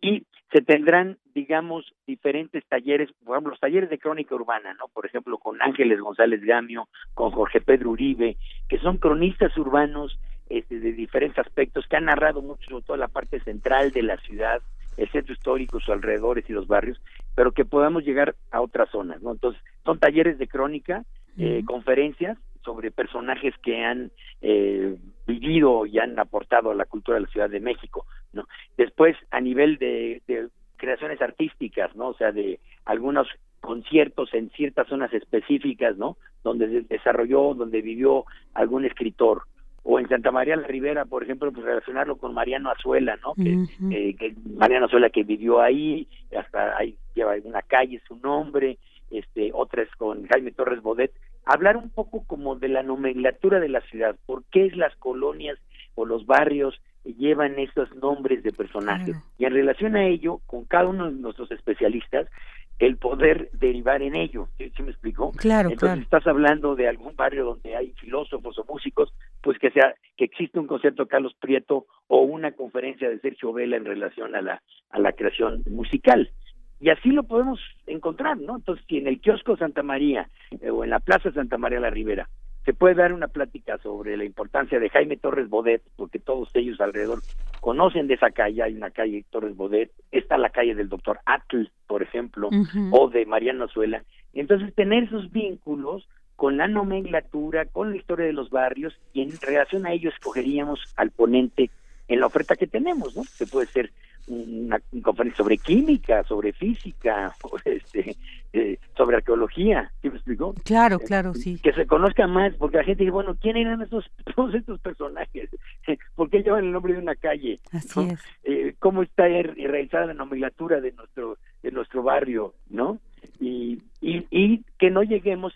Y se tendrán, digamos, diferentes talleres, por ejemplo, los talleres de crónica urbana, ¿no? Por ejemplo, con Ángeles González Gamio, con Jorge Pedro Uribe, que son cronistas urbanos este, de diferentes aspectos, que han narrado mucho sobre toda la parte central de la ciudad, el centro histórico, sus alrededores y los barrios, pero que podamos llegar a otras zonas, ¿no? Entonces, son talleres de crónica, eh, conferencias, sobre personajes que han eh, vivido y han aportado a la cultura de la Ciudad de México, ¿no? Después, a nivel de, creaciones artísticas, ¿no? O sea, de algunos conciertos en ciertas zonas específicas, ¿no? Donde se desarrolló, donde vivió algún escritor. O en Santa María la Ribera, por ejemplo, pues relacionarlo con Mariano Azuela, ¿no? que, eh, que Mariano Azuela que vivió ahí, hasta ahí lleva una calle su nombre, este, otras con Jaime Torres Bodet, hablar un poco como de la nomenclatura de la ciudad, por qué es las colonias o los barrios llevan esos nombres de personajes. Y en relación a ello, con cada uno de nuestros especialistas, el poder derivar en ello. ¿Sí, me explicó? Claro, Entonces estás hablando de algún barrio donde hay filósofos o músicos, pues que sea que existe un concierto de Carlos Prieto o una conferencia de Sergio Vela en relación a la a la creación musical. Y así lo podemos encontrar, ¿no? Entonces, si en el kiosco Santa María eh, o en la Plaza Santa María la Ribera se puede dar una plática sobre la importancia de Jaime Torres Bodet, porque todos ellos alrededor conocen de esa calle, hay una calle Torres Bodet, está la calle del doctor Atl, por ejemplo, o de Mariano Azuela. Entonces, tener esos vínculos con la nomenclatura, con la historia de los barrios, y en relación a ello escogeríamos al ponente en la oferta que tenemos, ¿no? Se puede ser una, conferencia sobre química, sobre física, este, eh, sobre arqueología, ¿sí me explicó? Claro, claro, sí. Que se conozca más, porque la gente dice, bueno, ¿quién eran esos, todos estos personajes? ¿Por qué llevan el nombre de una calle? Así es. Eh, ¿Cómo está er, realizada la nomenclatura de nuestro, de nuestro barrio, no? Y, y, y que no lleguemos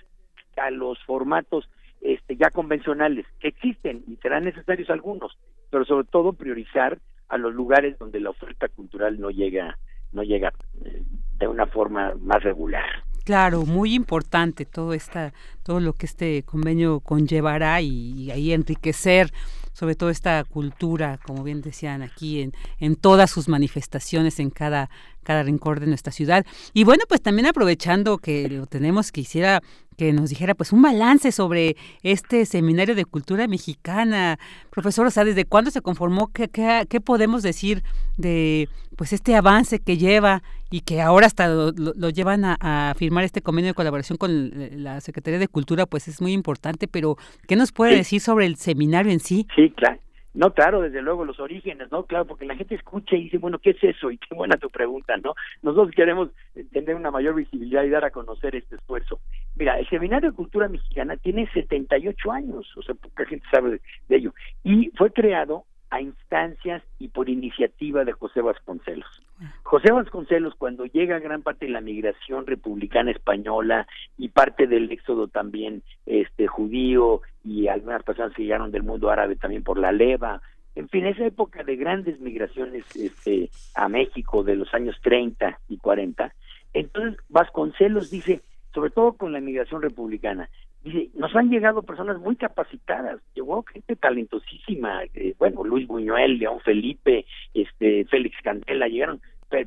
a los formatos este, ya convencionales, que existen y serán necesarios algunos, pero sobre todo priorizar a los lugares donde la oferta cultural no llega no llega eh, de una forma más regular. Claro, muy importante todo esta, todo lo que este convenio conllevará y, ahí enriquecer sobre todo esta cultura, como bien decían aquí, en, en todas sus manifestaciones en cada, cada rincón de nuestra ciudad. Y bueno, pues también aprovechando que lo tenemos, quisiera que nos dijera pues un balance sobre este seminario de cultura mexicana. Profesor, o sea, ¿desde cuándo se conformó? ¿Qué, qué, podemos decir de pues este avance que lleva y que ahora hasta lo, llevan a, firmar este convenio de colaboración con la Secretaría de Cultura? Pues es muy importante, pero ¿qué nos puede decir sobre el seminario en sí? Sí, claro. No, claro, desde luego, los orígenes, ¿no? Claro, porque la gente escucha y dice, bueno, ¿qué es eso? Y qué buena tu pregunta, ¿no? Nosotros queremos tener una mayor visibilidad y dar a conocer este esfuerzo. Mira, el Seminario de Cultura Mexicana tiene 78 años, o sea, poca gente sabe de ello, y fue creado a instancias y por iniciativa de José Vasconcelos. José Vasconcelos, cuando llega gran parte de la migración republicana española y parte del éxodo también este judío y algunas personas que llegaron del mundo árabe también por la leva, en fin, esa época de grandes migraciones este, a México de los años 30 y 40, entonces Vasconcelos dice, sobre todo con la migración republicana, Dice, nos han llegado personas muy capacitadas, llegó gente talentosísima, eh, bueno, Luis Buñuel, León Felipe, este, Félix Cantela, llegaron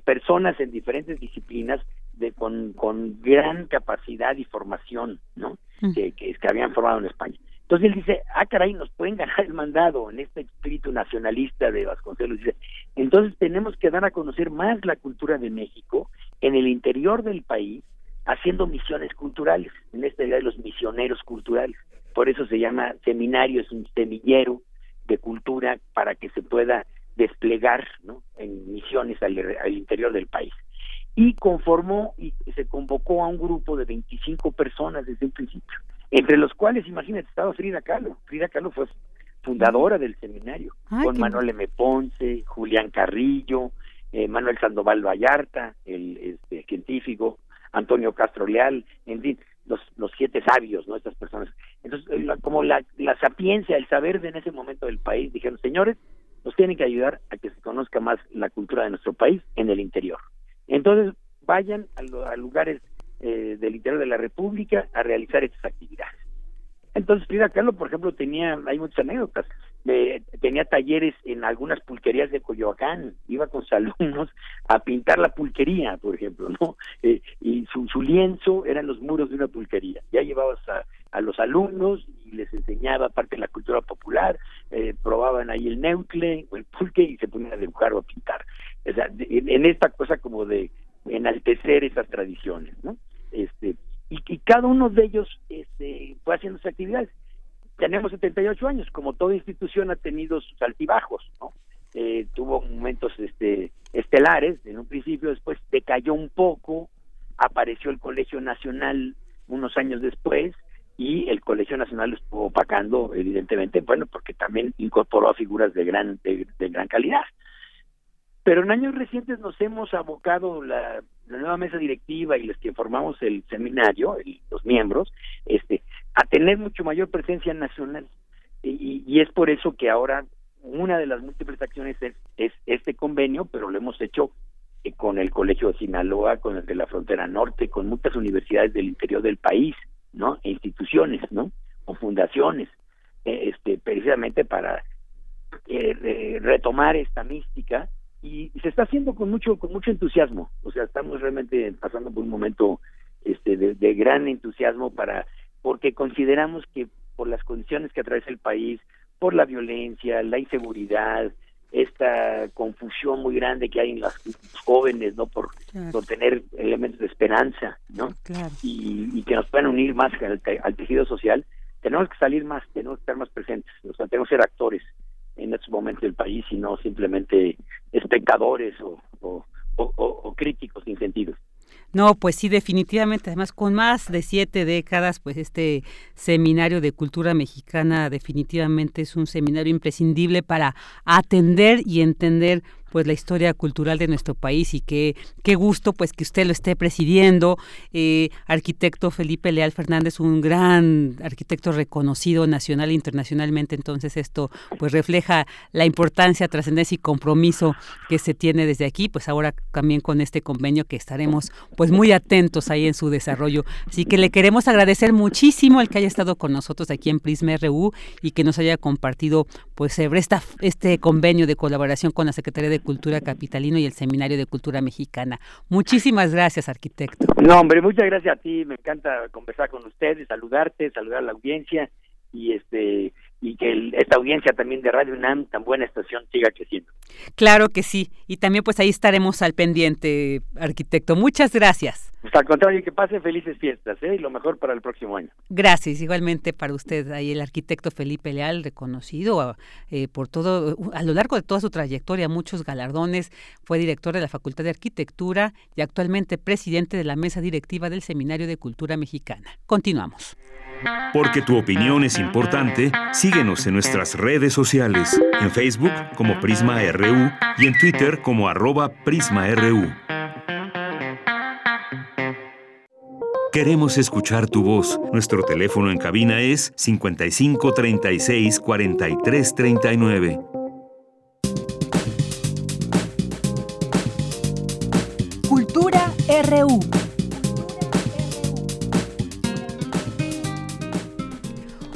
personas en diferentes disciplinas de, con, con gran capacidad y formación, ¿no? Mm. Que, que, que habían formado en España. Entonces él dice, ah, caray, nos pueden ganar el mandado en este espíritu nacionalista de Vasconcelos. Dice, entonces tenemos que dar a conocer más la cultura de México en el interior del país haciendo misiones culturales, en esta idea de los misioneros culturales. Por eso se llama seminario, es un semillero de cultura para que se pueda desplegar ¿no? en misiones al, interior del país. Y conformó y se convocó a un grupo de 25 personas desde el principio, entre los cuales, imagínate, estaba Frida Kahlo. Frida Kahlo fue fundadora del seminario, con Manuel M. Ponce, Julián Carrillo, eh, Manuel Sandoval Vallarta, el este, científico, Antonio Castro Leal, en fin, los, los siete sabios, ¿no? Estas personas. Entonces, eh, como la, la sapiencia, el saber de en ese momento del país, dijeron, señores, nos tienen que ayudar a que se conozca más la cultura de nuestro país en el interior. Entonces, vayan a, lugares eh, del interior de la República a realizar estas actividades. Entonces, Frida Kahlo, por ejemplo, tenía, hay muchas anécdotas, tenía talleres en algunas pulquerías de Coyoacán, iba con sus alumnos a pintar la pulquería, por ejemplo, ¿no? Eh, y su, su, lienzo eran los muros de una pulquería. Ya llevabas a, los alumnos y les enseñaba parte de la cultura popular, eh, probaban ahí el neucle o el pulque y se ponían a dibujar o a pintar. O sea, en, esta cosa como de enaltecer esas tradiciones, ¿no? Este, y, y cada uno de ellos este, fue haciendo sus actividades tenemos 78 años, como toda institución ha tenido sus altibajos, ¿no? Eh, tuvo momentos este, estelares en un principio, después decayó un poco, apareció el Colegio Nacional unos años después y el Colegio Nacional lo estuvo opacando, evidentemente, bueno, porque también incorporó a figuras de gran, de, gran calidad. Pero en años recientes nos hemos abocado la, nueva mesa directiva y los que formamos el seminario, los miembros, este, a tener mucho mayor presencia nacional. Y, y, es por eso que ahora una de las múltiples acciones es, es este convenio, pero lo hemos hecho eh, con el Colegio de Sinaloa, con el de la Frontera Norte, con muchas universidades del interior del país, ¿no? E instituciones, ¿no? O fundaciones, eh, este, precisamente para eh, retomar esta mística y, se está haciendo con mucho con mucho entusiasmo. O sea estamos realmente pasando por un momento este de, gran entusiasmo para porque consideramos que por las condiciones que atraviesa el país por la violencia la inseguridad esta confusión muy grande que hay en los jóvenes no por, tener elementos de esperanza no y, que nos puedan unir más al, al tejido social tenemos que salir más tenemos que estar más presentes. O sea tenemos que ser actores en estos momentos del país y no simplemente espectadores o, o, o, críticos sin sentido. No, pues sí, definitivamente. Además, con más de siete décadas, pues este seminario de cultura mexicana definitivamente es un seminario imprescindible para atender y entender pues la historia cultural de nuestro país y qué, qué gusto pues que usted lo esté presidiendo. Eh, arquitecto Felipe Leal Fernández, un gran arquitecto reconocido nacional e internacionalmente, entonces esto pues refleja la importancia, trascendencia y compromiso que se tiene desde aquí, pues ahora también con este convenio que estaremos pues muy atentos ahí en su desarrollo. Así que le queremos agradecer muchísimo el que haya estado con nosotros aquí en Prisma RU y que nos haya compartido pues esta, este convenio de colaboración con la Secretaría de Cultura Capitalino y el Seminario de Cultura Mexicana. Muchísimas gracias, arquitecto. No, hombre, muchas gracias a ti. Me encanta conversar con ustedes, saludarte, saludar a la audiencia y este y que esta audiencia también de Radio UNAM, tan buena estación, siga creciendo. Claro que sí, y también pues ahí estaremos al pendiente, arquitecto. Muchas gracias. Pues al contrario, que pasen felices fiestas, ¿eh? y lo mejor para el próximo año. Gracias, igualmente para usted, ahí el arquitecto Felipe Leal, reconocido eh, por todo, a lo largo de toda su trayectoria, muchos galardones, fue director de la Facultad de Arquitectura y actualmente presidente de la mesa directiva del Seminario de Cultura Mexicana. Continuamos. Porque tu opinión es importante, síguenos en nuestras redes sociales, en Facebook como Prisma RU y en Twitter como arroba PrismaRU. Queremos escuchar tu voz. Nuestro teléfono en cabina es 55 36 43 39. Cultura RU.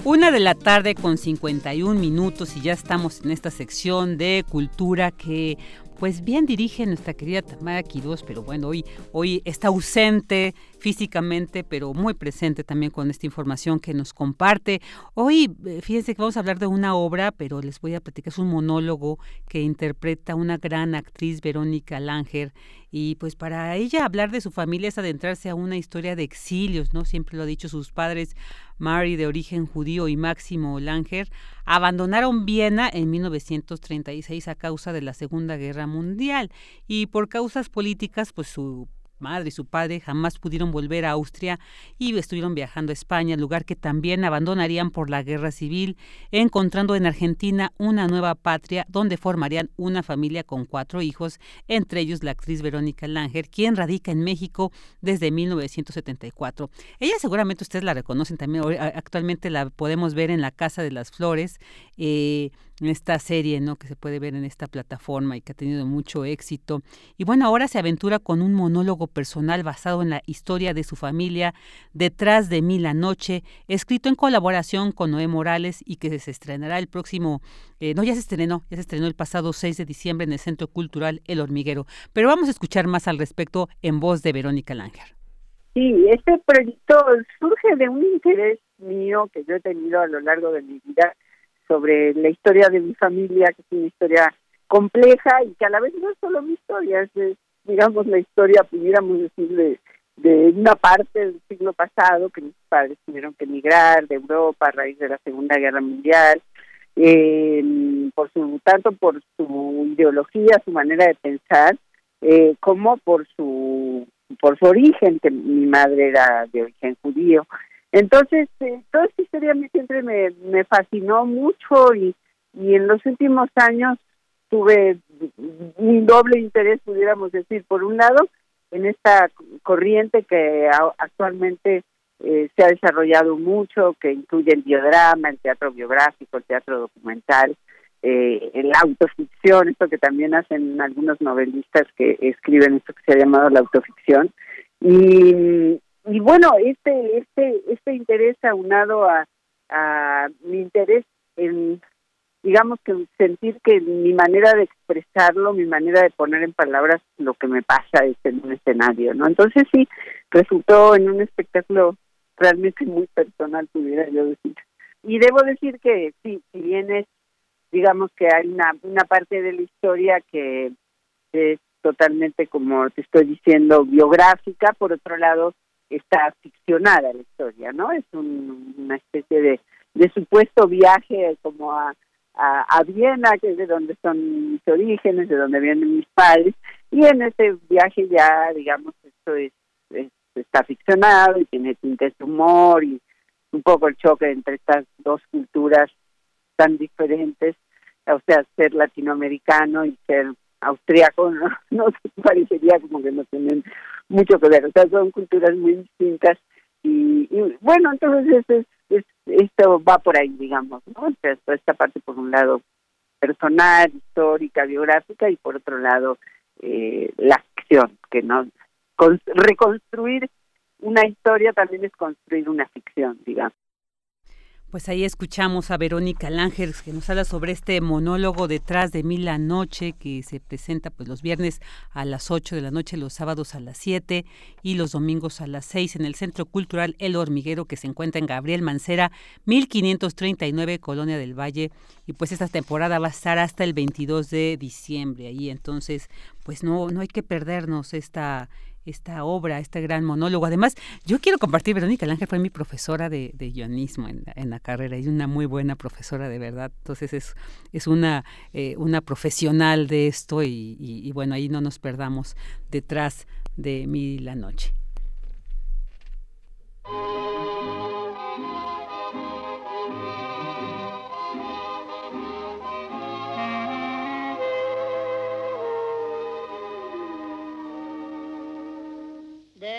Una de la tarde con 51 minutos y ya estamos en esta sección de cultura que pues bien dirige nuestra querida Tamara Quiroz, pero bueno, hoy, hoy está ausente físicamente, pero muy presente también con esta información que nos comparte. Hoy, eh, fíjense que vamos a hablar de una obra, pero les voy a platicar, es un monólogo que interpreta una gran actriz, Verónica Langer, y pues para ella hablar de su familia es adentrarse a una historia de exilios, ¿no? Siempre lo ha dicho sus padres, Mary de origen judío y Máximo Langer, abandonaron Viena en 1936 a causa de la Segunda Guerra Mundial y por causas políticas pues su madre y su padre jamás pudieron volver a Austria y estuvieron viajando a España, lugar que también abandonarían por la guerra civil, encontrando en Argentina una nueva patria donde formarían una familia con cuatro hijos, entre ellos la actriz Verónica Langer, quien radica en México desde 1974. Ella seguramente ustedes la reconocen también, actualmente la podemos ver en la Casa de las Flores. Eh, en esta serie, ¿no? Que se puede ver en esta plataforma y que ha tenido mucho éxito. Y bueno, ahora se aventura con un monólogo personal basado en la historia de su familia, Detrás de mí la noche, escrito en colaboración con Noé Morales y que se estrenará el próximo, eh, no, ya se estrenó, ya se estrenó el pasado 6 de diciembre en el Centro Cultural El Hormiguero. Pero vamos a escuchar más al respecto en voz de Verónica Langer. Sí, este proyecto surge de un interés mío que yo he tenido a lo largo de mi vida sobre la historia de mi familia, que es una historia compleja y que a la vez no es solo mi historia, es, digamos la historia, pudiéramos decir, de, una parte del siglo pasado que mis padres tuvieron que emigrar de Europa a raíz de la Segunda Guerra Mundial, eh, por su tanto por su ideología, su manera de pensar, eh, como por su por su origen, que mi madre era de origen judío. Entonces, eh, toda esta historia a mí siempre me, fascinó mucho y, y en los últimos años tuve un doble interés, pudiéramos decir, por un lado, en esta corriente que actualmente eh, se ha desarrollado mucho, que incluye el biodrama, el teatro biográfico, el teatro documental, eh, la autoficción, esto que también hacen algunos novelistas que escriben esto que se ha llamado la autoficción. Y, y bueno, este, este, este interés aunado a, mi interés en digamos que sentir que mi manera de expresarlo, mi manera de poner en palabras lo que me pasa es en un escenario, ¿no? Entonces sí, resultó en un espectáculo realmente muy personal, pudiera yo decir. Y debo decir que sí, si bien es, digamos que hay una, una parte de la historia que es totalmente, como te estoy diciendo, biográfica, por otro lado está ficcionada la historia, ¿no? Es una especie de, de supuesto viaje como a a, Viena, que es de donde son mis orígenes, de donde vienen mis padres, y en ese viaje ya, digamos, esto es, está ficcionado y tiene tintes de humor y un poco el choque entre estas dos culturas tan diferentes, o sea, ser latinoamericano y ser austriaco no parecería como que no tienen mucho que ver, o sea, son culturas muy distintas y, y bueno, entonces es, es, esto va por ahí, digamos, ¿no? O sea, esta parte por un lado personal, histórica, biográfica y por otro lado eh, la acción, que no reconstruir una historia también es construir una ficción, digamos. Pues ahí escuchamos a Verónica Lángers que nos habla sobre este monólogo detrás de mí la noche que se presenta pues los viernes a las 8 de la noche, los sábados a las 7 y los domingos a las 6 en el Centro Cultural El Hormiguero que se encuentra en Gabriel Mancera 1539 Colonia del Valle. Y pues esta temporada va a estar hasta el 22 de diciembre. Ahí entonces pues no no hay que perdernos esta esta obra, este gran monólogo. Además, yo quiero compartir, Verónica Ángel fue mi profesora de, guionismo en, la carrera y una muy buena profesora de verdad. Entonces es, es una, eh, una profesional de esto y, y bueno, ahí no nos perdamos detrás de mí la noche.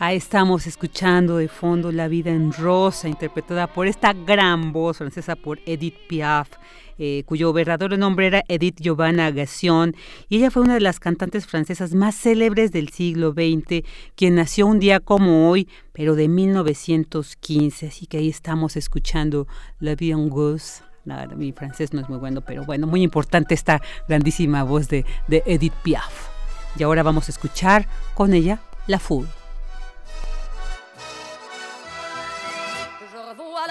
Ahí estamos escuchando de fondo La vida en rosa, interpretada por esta gran voz francesa por Edith Piaf. Eh, cuyo verdadero nombre era Edith Giovanna Gassion, y ella fue una de las cantantes francesas más célebres del siglo XX, quien nació un día como hoy, pero de 1915, así que ahí estamos escuchando La vie en rose. mi francés no es muy bueno, pero bueno, muy importante esta grandísima voz de, de Edith Piaf. Y ahora vamos a escuchar con ella La Foule.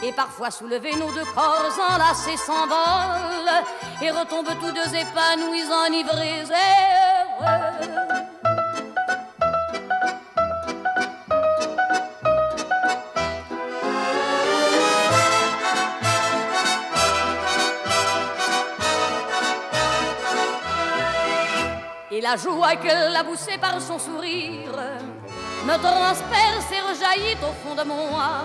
Et parfois soulevés, nos deux corps enlacés s'envolent et retombent tous deux épanouis, enivrés et heureux. Et la joie qu'elle a poussée par son sourire me transperce et rejaillit au fond de moi.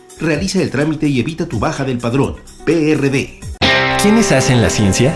Realiza el trámite y evita tu baja del padrón. PRD. ¿Quiénes hacen la ciencia?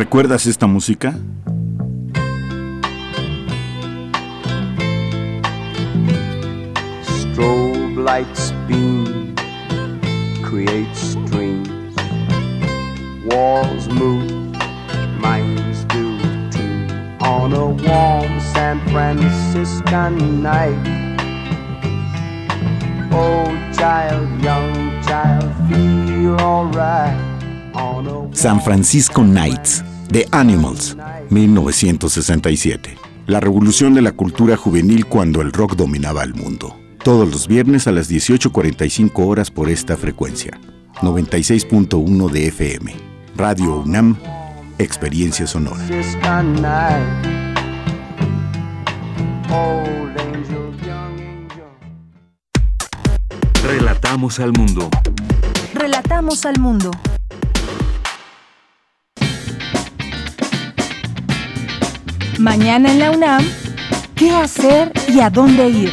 ¿Recuerdas esta música? Strobe lights beam, creates dreams. Walls move, minds do too. On a warm San Franciscan night. Oh, child, young child, feel alright. On a San Francisco Nights, The Animals, 1967. La revolución de la cultura juvenil cuando el rock dominaba el mundo. Todos los viernes a las 18.45 horas por esta frecuencia. 96.1 de FM. Radio UNAM, Experiencia Sonora. Relatamos al mundo. Relatamos al mundo. Mañana en la UNAM, qué hacer y a dónde ir.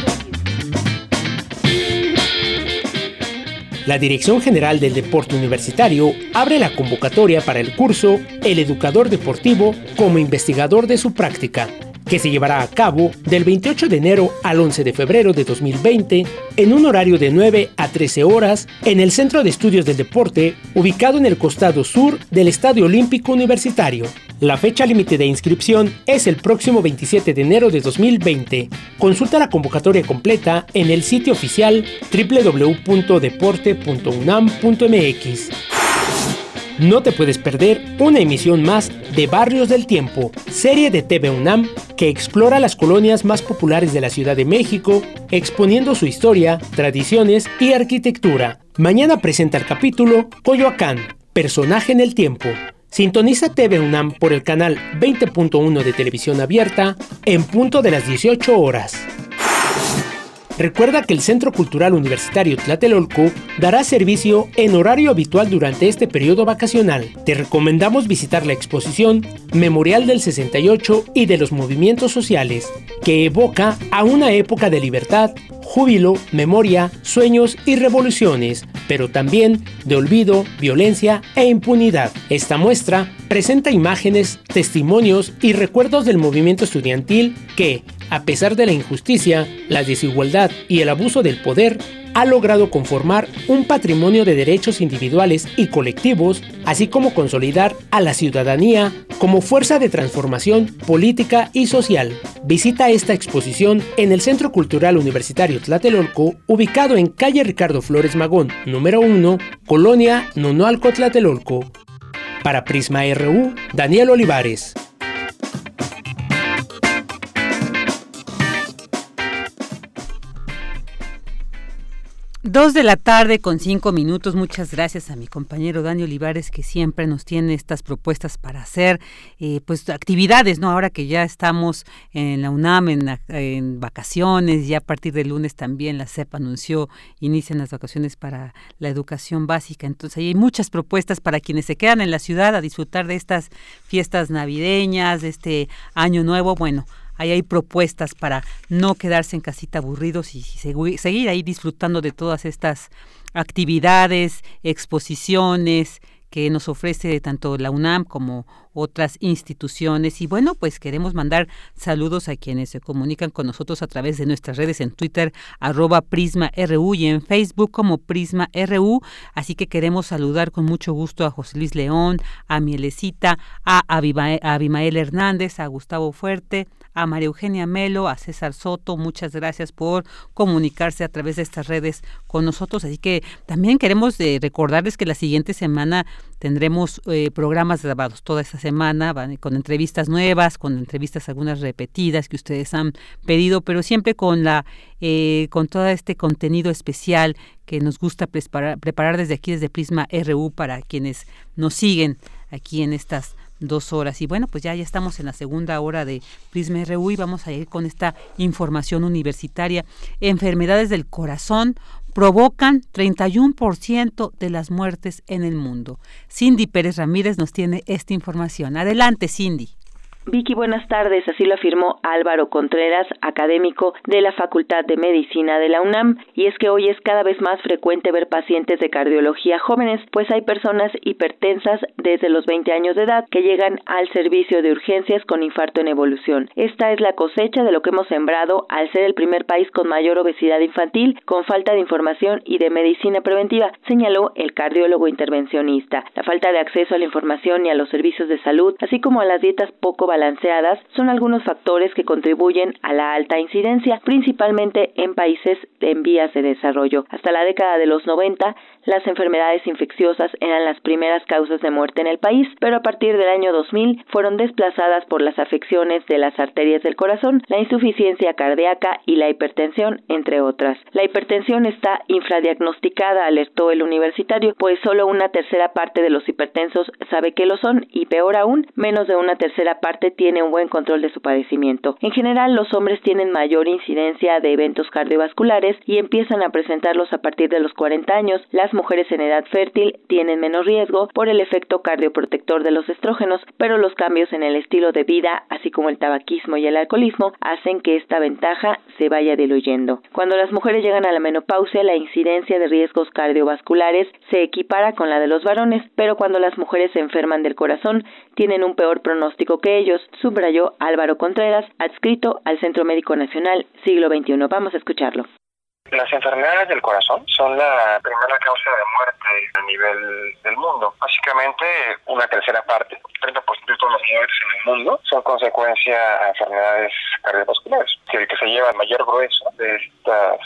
La Dirección General del Deporte Universitario abre la convocatoria para el curso El Educador Deportivo como investigador de su práctica, que se llevará a cabo del 28 de enero al 11 de febrero de 2020 en un horario de 9 a 13 horas en el Centro de Estudios del Deporte, ubicado en el costado sur del Estadio Olímpico Universitario. La fecha límite de inscripción es el próximo 27 de enero de 2020. Consulta la convocatoria completa en el sitio oficial www.deporte.unam.mx. No te puedes perder una emisión más de Barrios del Tiempo, serie de TV UNAM que explora las colonias más populares de la Ciudad de México, exponiendo su historia, tradiciones y arquitectura. Mañana presenta el capítulo Coyoacán, personaje en el tiempo. Sintoniza TV UNAM por el canal 20.1 de televisión abierta en punto de las 18 horas. Recuerda que el Centro Cultural Universitario Tlatelolco dará servicio en horario habitual durante este periodo vacacional. Te recomendamos visitar la exposición Memorial del 68 y de los movimientos sociales, que evoca a una época de libertad, júbilo, memoria, sueños y revoluciones, pero también de olvido, violencia e impunidad. Esta muestra presenta imágenes, testimonios y recuerdos del movimiento estudiantil que, a pesar de la injusticia, la desigualdad y el abuso del poder, ha logrado conformar un patrimonio de derechos individuales y colectivos, así como consolidar a la ciudadanía como fuerza de transformación política y social. Visita esta exposición en el Centro Cultural Universitario Tlatelolco, ubicado en calle Ricardo Flores Magón, número 1, Colonia Nonoalco Tlatelolco. Para Prisma RU, Daniel Olivares. Dos de la tarde con cinco minutos. Muchas gracias a mi compañero Dani Olivares que siempre nos tiene estas propuestas para hacer eh, pues actividades, ¿no? Ahora que ya estamos en la UNAM en, vacaciones, ya a partir del lunes también la CEP anunció inician las vacaciones para la educación básica. Entonces hay muchas propuestas para quienes se quedan en la ciudad a disfrutar de estas fiestas navideñas, de este año nuevo. Bueno, ahí hay propuestas para no quedarse en casita aburridos y seguir ahí disfrutando de todas estas actividades, exposiciones que nos ofrece tanto la UNAM como otras instituciones. Y bueno, pues queremos mandar saludos a quienes se comunican con nosotros a través de nuestras redes en Twitter, arroba y en Facebook como Prisma RU. Así que queremos saludar con mucho gusto a José Luis León, a Mielecita, a Abimael Hernández, a Gustavo Fuerte, a María Eugenia Melo, a César Soto, muchas gracias por comunicarse a través de estas redes con nosotros. Así que también queremos eh, recordarles que la siguiente semana tendremos eh, programas grabados toda esta semana, con entrevistas nuevas, con entrevistas algunas repetidas que ustedes han pedido, pero siempre con la eh, con todo este contenido especial que nos gusta preparar, preparar desde aquí, desde Prisma RU, para quienes nos siguen aquí en estas dos horas. Y bueno, pues ya, ya estamos en la segunda hora de Prisma RU y vamos a ir con esta información universitaria. Enfermedades del corazón provocan 31% de las muertes en el mundo. Cindy Pérez Ramírez nos tiene esta información. Adelante, Cindy. Vicky, buenas tardes. Así lo afirmó Álvaro Contreras, académico de la Facultad de Medicina de la UNAM. Y es que hoy es cada vez más frecuente ver pacientes de cardiología jóvenes, pues hay personas hipertensas desde los 20 años de edad que llegan al servicio de urgencias con infarto en evolución. Esta es la cosecha de lo que hemos sembrado al ser el primer país con mayor obesidad infantil, con falta de información y de medicina preventiva, señaló el cardiólogo intervencionista. La falta de acceso a la información y a los servicios de salud, así como a las dietas poco son algunos factores que contribuyen a la alta incidencia, principalmente en países en vías de desarrollo. Hasta la década de los 90, las enfermedades infecciosas eran las primeras causas de muerte en el país, pero a partir del año 2000 fueron desplazadas por las afecciones de las arterias del corazón, la insuficiencia cardíaca y la hipertensión, entre otras. La hipertensión está infradiagnosticada, alertó el universitario, pues solo una tercera parte de los hipertensos sabe que lo son y peor aún, menos de una tercera parte tiene un buen control de su padecimiento. En general, los hombres tienen mayor incidencia de eventos cardiovasculares y empiezan a presentarlos a partir de los 40 años. Las mujeres en edad fértil tienen menos riesgo por el efecto cardioprotector de los estrógenos, pero los cambios en el estilo de vida, así como el tabaquismo y el alcoholismo, hacen que esta ventaja se vaya diluyendo. Cuando las mujeres llegan a la menopausia, la incidencia de riesgos cardiovasculares se equipara con la de los varones, pero cuando las mujeres se enferman del corazón, tienen un peor pronóstico que ellos, subrayó Álvaro Contreras, adscrito al Centro Médico Nacional Siglo XXI. Vamos a escucharlo. Las enfermedades del corazón son la primera causa de muerte a nivel del mundo. Básicamente, una tercera parte, 30% de todos los muertes en el mundo son consecuencia de enfermedades cardiovasculares. El que se lleva el mayor grueso de estas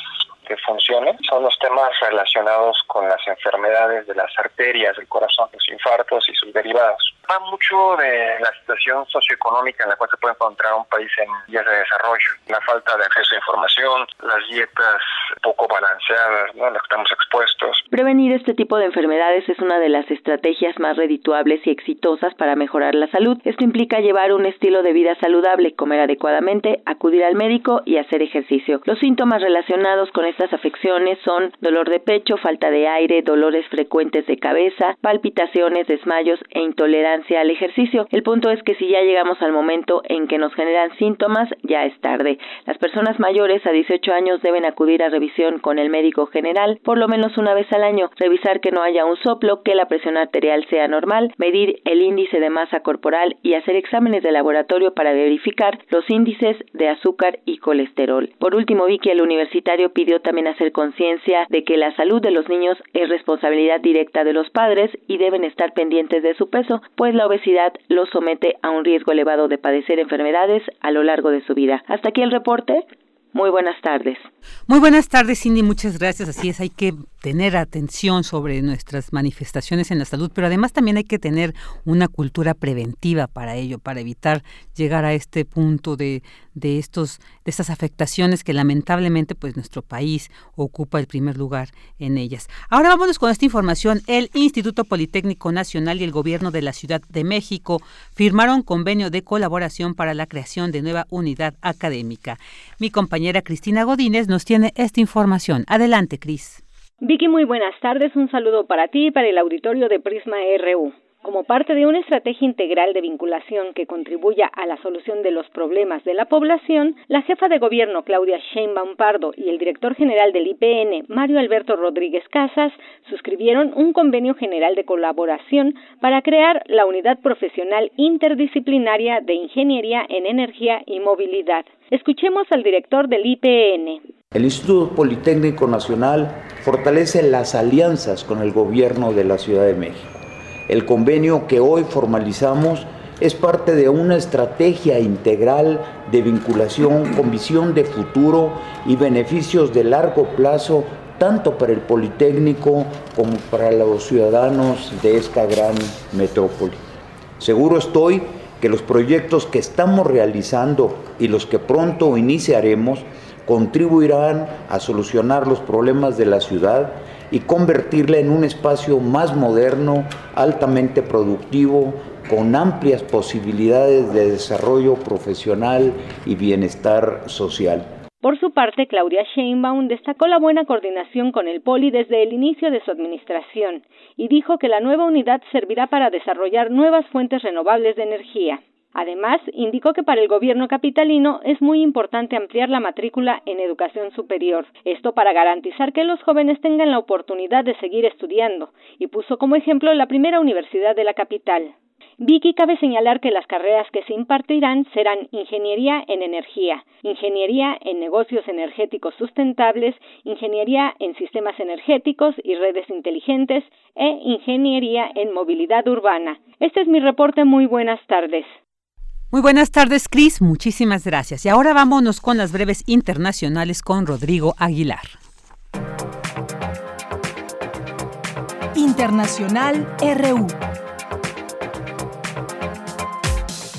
que funcionen son los temas relacionados con las enfermedades de las arterias del corazón, los infartos y sus derivados. Va mucho de la situación socioeconómica en la cual se puede encontrar un país en vías de desarrollo, la falta de acceso a información, las dietas poco balanceadas ¿no? a las que estamos expuestos. Prevenir este tipo de enfermedades es una de las estrategias más redituables y exitosas para mejorar la salud. Esto implica llevar un estilo de vida saludable, comer adecuadamente, acudir al médico y hacer ejercicio. Los síntomas relacionados con estas afecciones son dolor de pecho, falta de aire, dolores frecuentes de cabeza, palpitaciones, desmayos e intolerancia al ejercicio. El punto es que si ya llegamos al momento en que nos generan síntomas, ya es tarde. Las personas mayores a 18 años deben acudir a revisión con el médico general por lo menos una vez al año, revisar que no haya un soplo, que la presión arterial sea normal, medir el índice de masa corporal y hacer exámenes de laboratorio para verificar los índices de azúcar y colesterol. Por último, vi que el universitario pidió también hacer conciencia de que la salud de los niños es responsabilidad directa de los padres y deben estar pendientes de su peso, pues la obesidad los somete a un riesgo elevado de padecer enfermedades a lo largo de su vida. Hasta aquí el reporte. Muy buenas tardes. Muy buenas tardes, Cindy. Muchas gracias. Así es, hay que tener atención sobre nuestras manifestaciones en la salud, pero además también hay que tener una cultura preventiva para ello, para evitar llegar a este punto de, de estos de estas afectaciones que lamentablemente pues nuestro país ocupa el primer lugar en ellas. Ahora vámonos con esta información. El Instituto Politécnico Nacional y el Gobierno de la Ciudad de México firmaron convenio de colaboración para la creación de nueva unidad académica. Mi compañera Cristina Godínez nos tiene esta información. Adelante, Cris. Vicky, muy buenas tardes. Un saludo para ti y para el auditorio de Prisma RU. Como parte de una estrategia integral de vinculación que contribuya a la solución de los problemas de la población, la jefa de gobierno Claudia Sheinbaum Pardo y el director general del IPN, Mario Alberto Rodríguez Casas, suscribieron un convenio general de colaboración para crear la unidad profesional interdisciplinaria de Ingeniería en Energía y Movilidad. Escuchemos al director del IPN. El Instituto Politécnico Nacional fortalece las alianzas con el gobierno de la Ciudad de México. El convenio que hoy formalizamos es parte de una estrategia integral de vinculación con visión de futuro y beneficios de largo plazo tanto para el Politécnico como para los ciudadanos de esta gran metrópoli. Seguro estoy que los proyectos que estamos realizando y los que pronto iniciaremos contribuirán a solucionar los problemas de la ciudad y convertirla en un espacio más moderno, altamente productivo, con amplias posibilidades de desarrollo profesional y bienestar social. Por su parte, Claudia Sheinbaum destacó la buena coordinación con el Poli desde el inicio de su administración y dijo que la nueva unidad servirá para desarrollar nuevas fuentes renovables de energía. Además, indicó que para el gobierno capitalino es muy importante ampliar la matrícula en educación superior, esto para garantizar que los jóvenes tengan la oportunidad de seguir estudiando, y puso como ejemplo la primera universidad de la capital. Vicky cabe señalar que las carreras que se impartirán serán Ingeniería en Energía, Ingeniería en Negocios Energéticos Sustentables, Ingeniería en Sistemas Energéticos y Redes Inteligentes e Ingeniería en Movilidad Urbana. Este es mi reporte. Muy buenas tardes. Muy buenas tardes, Cris. Muchísimas gracias. Y ahora vámonos con las breves internacionales con Rodrigo Aguilar. Internacional RU.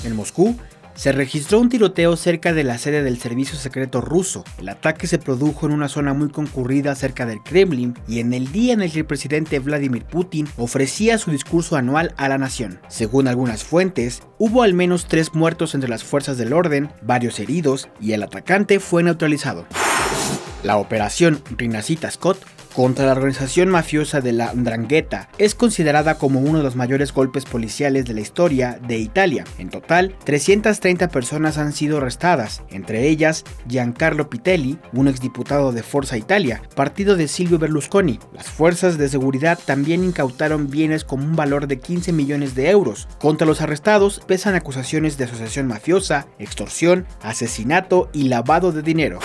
En Moscú, se registró un tiroteo cerca de la sede del servicio secreto ruso. El ataque se produjo en una zona muy concurrida cerca del Kremlin y en el día en el que el presidente Vladimir Putin ofrecía su discurso anual a la nación. Según algunas fuentes, hubo al menos tres muertos entre las fuerzas del orden, varios heridos y el atacante fue neutralizado. La operación Rinacita Scott contra la organización mafiosa de la Ndrangheta es considerada como uno de los mayores golpes policiales de la historia de Italia. En total, 330 personas han sido arrestadas, entre ellas Giancarlo Pitelli, un exdiputado de Forza Italia, partido de Silvio Berlusconi. Las fuerzas de seguridad también incautaron bienes con un valor de 15 millones de euros. Contra los arrestados pesan acusaciones de asociación mafiosa, extorsión, asesinato y lavado de dinero.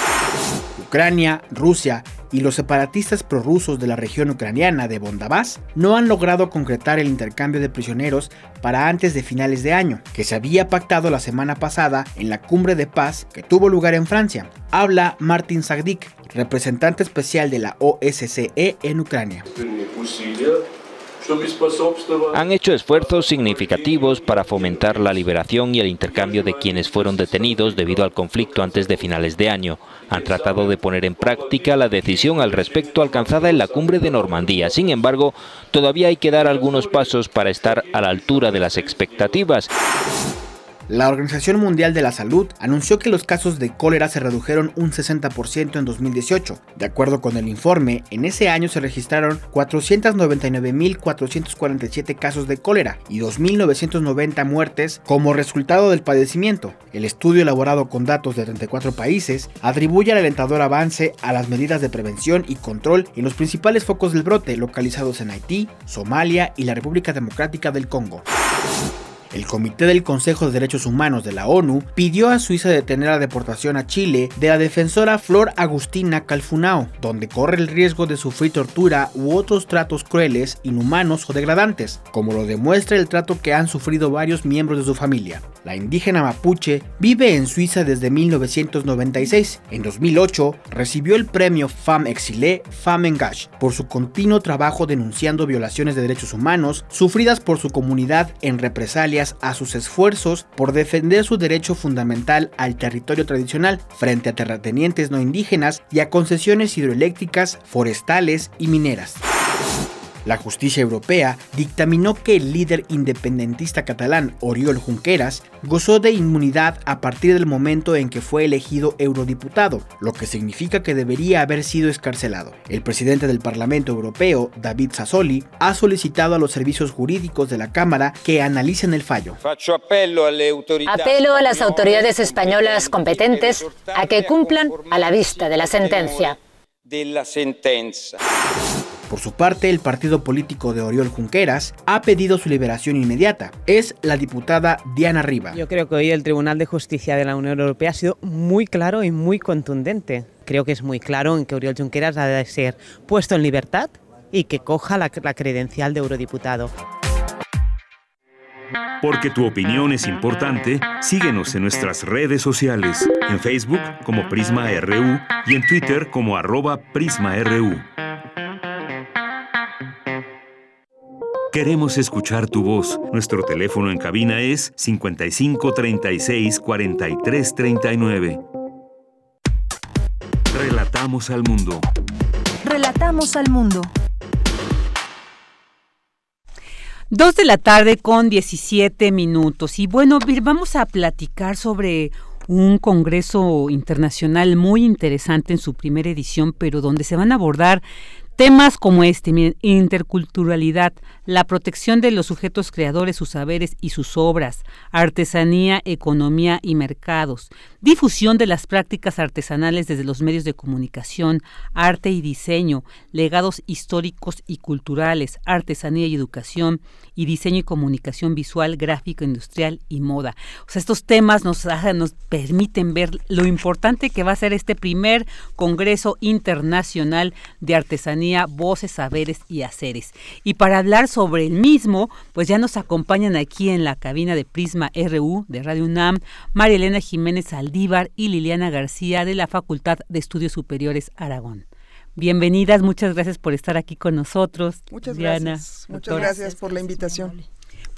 Ucrania, Rusia y los separatistas prorrusos de la región ucraniana de Bondabás no han logrado concretar el intercambio de prisioneros para antes de finales de año, que se había pactado la semana pasada en la cumbre de paz que tuvo lugar en Francia. Habla Martin Sagdik, representante especial de la OSCE en Ucrania. Han hecho esfuerzos significativos para fomentar la liberación y el intercambio de quienes fueron detenidos debido al conflicto antes de finales de año. Han tratado de poner en práctica la decisión al respecto alcanzada en la cumbre de Normandía. Sin embargo, todavía hay que dar algunos pasos para estar a la altura de las expectativas. La Organización Mundial de la Salud anunció que los casos de cólera se redujeron un 60% en 2018. De acuerdo con el informe, en ese año se registraron 499.447 casos de cólera y 2.990 muertes como resultado del padecimiento. El estudio elaborado con datos de 34 países atribuye el alentador avance a las medidas de prevención y control en los principales focos del brote localizados en Haití, Somalia y la República Democrática del Congo. El Comité del Consejo de Derechos Humanos de la ONU pidió a Suiza detener la deportación a Chile de la defensora Flor Agustina Calfunao, donde corre el riesgo de sufrir tortura u otros tratos crueles, inhumanos o degradantes, como lo demuestra el trato que han sufrido varios miembros de su familia. La indígena mapuche vive en Suiza desde 1996. En 2008 recibió el premio Femme Exilée Femme Engage por su continuo trabajo denunciando violaciones de derechos humanos sufridas por su comunidad en a sus esfuerzos por defender su derecho fundamental al territorio tradicional frente a terratenientes no indígenas y a concesiones hidroeléctricas, forestales y mineras. La justicia europea dictaminó que el líder independentista catalán Oriol Junqueras gozó de inmunidad a partir del momento en que fue elegido eurodiputado, lo que significa que debería haber sido escarcelado. El presidente del Parlamento Europeo, David Sassoli, ha solicitado a los servicios jurídicos de la Cámara que analicen el fallo. Apelo a las autoridades españolas competentes a que cumplan a la vista de la sentencia. Por su parte, el partido político de Oriol Junqueras ha pedido su liberación inmediata. Es la diputada Diana Riva. Yo creo que hoy el Tribunal de Justicia de la Unión Europea ha sido muy claro y muy contundente. Creo que es muy claro en que Oriol Junqueras ha de ser puesto en libertad y que coja la, la credencial de eurodiputado. Porque tu opinión es importante, síguenos en nuestras redes sociales, en Facebook como Prisma RU y en Twitter como arroba PrismaRU. Queremos escuchar tu voz. Nuestro teléfono en cabina es 55 36 43 39. Relatamos al mundo. Relatamos al mundo. Dos de la tarde con 17 minutos. Y bueno, vamos a platicar sobre un congreso internacional muy interesante en su primera edición, pero donde se van a abordar Temas como este, interculturalidad, la protección de los sujetos creadores, sus saberes y sus obras, artesanía, economía y mercados, difusión de las prácticas artesanales desde los medios de comunicación, arte y diseño, legados históricos y culturales, artesanía y educación, y diseño y comunicación visual, gráfico, industrial y moda. Estos temas nos, nos permiten ver lo importante que va a ser este primer Congreso Internacional de Artesanía, Voces, Saberes y Haceres. Y para hablar sobre el mismo, pues ya nos acompañan aquí en la cabina de Prisma RU de Radio UNAM, María Elena Jiménez Aldívar y Liliana García de la Facultad de Estudios Superiores Aragón. Bienvenidas, muchas gracias por estar aquí con nosotros. Muchas gracias. Muchas gracias por la invitación.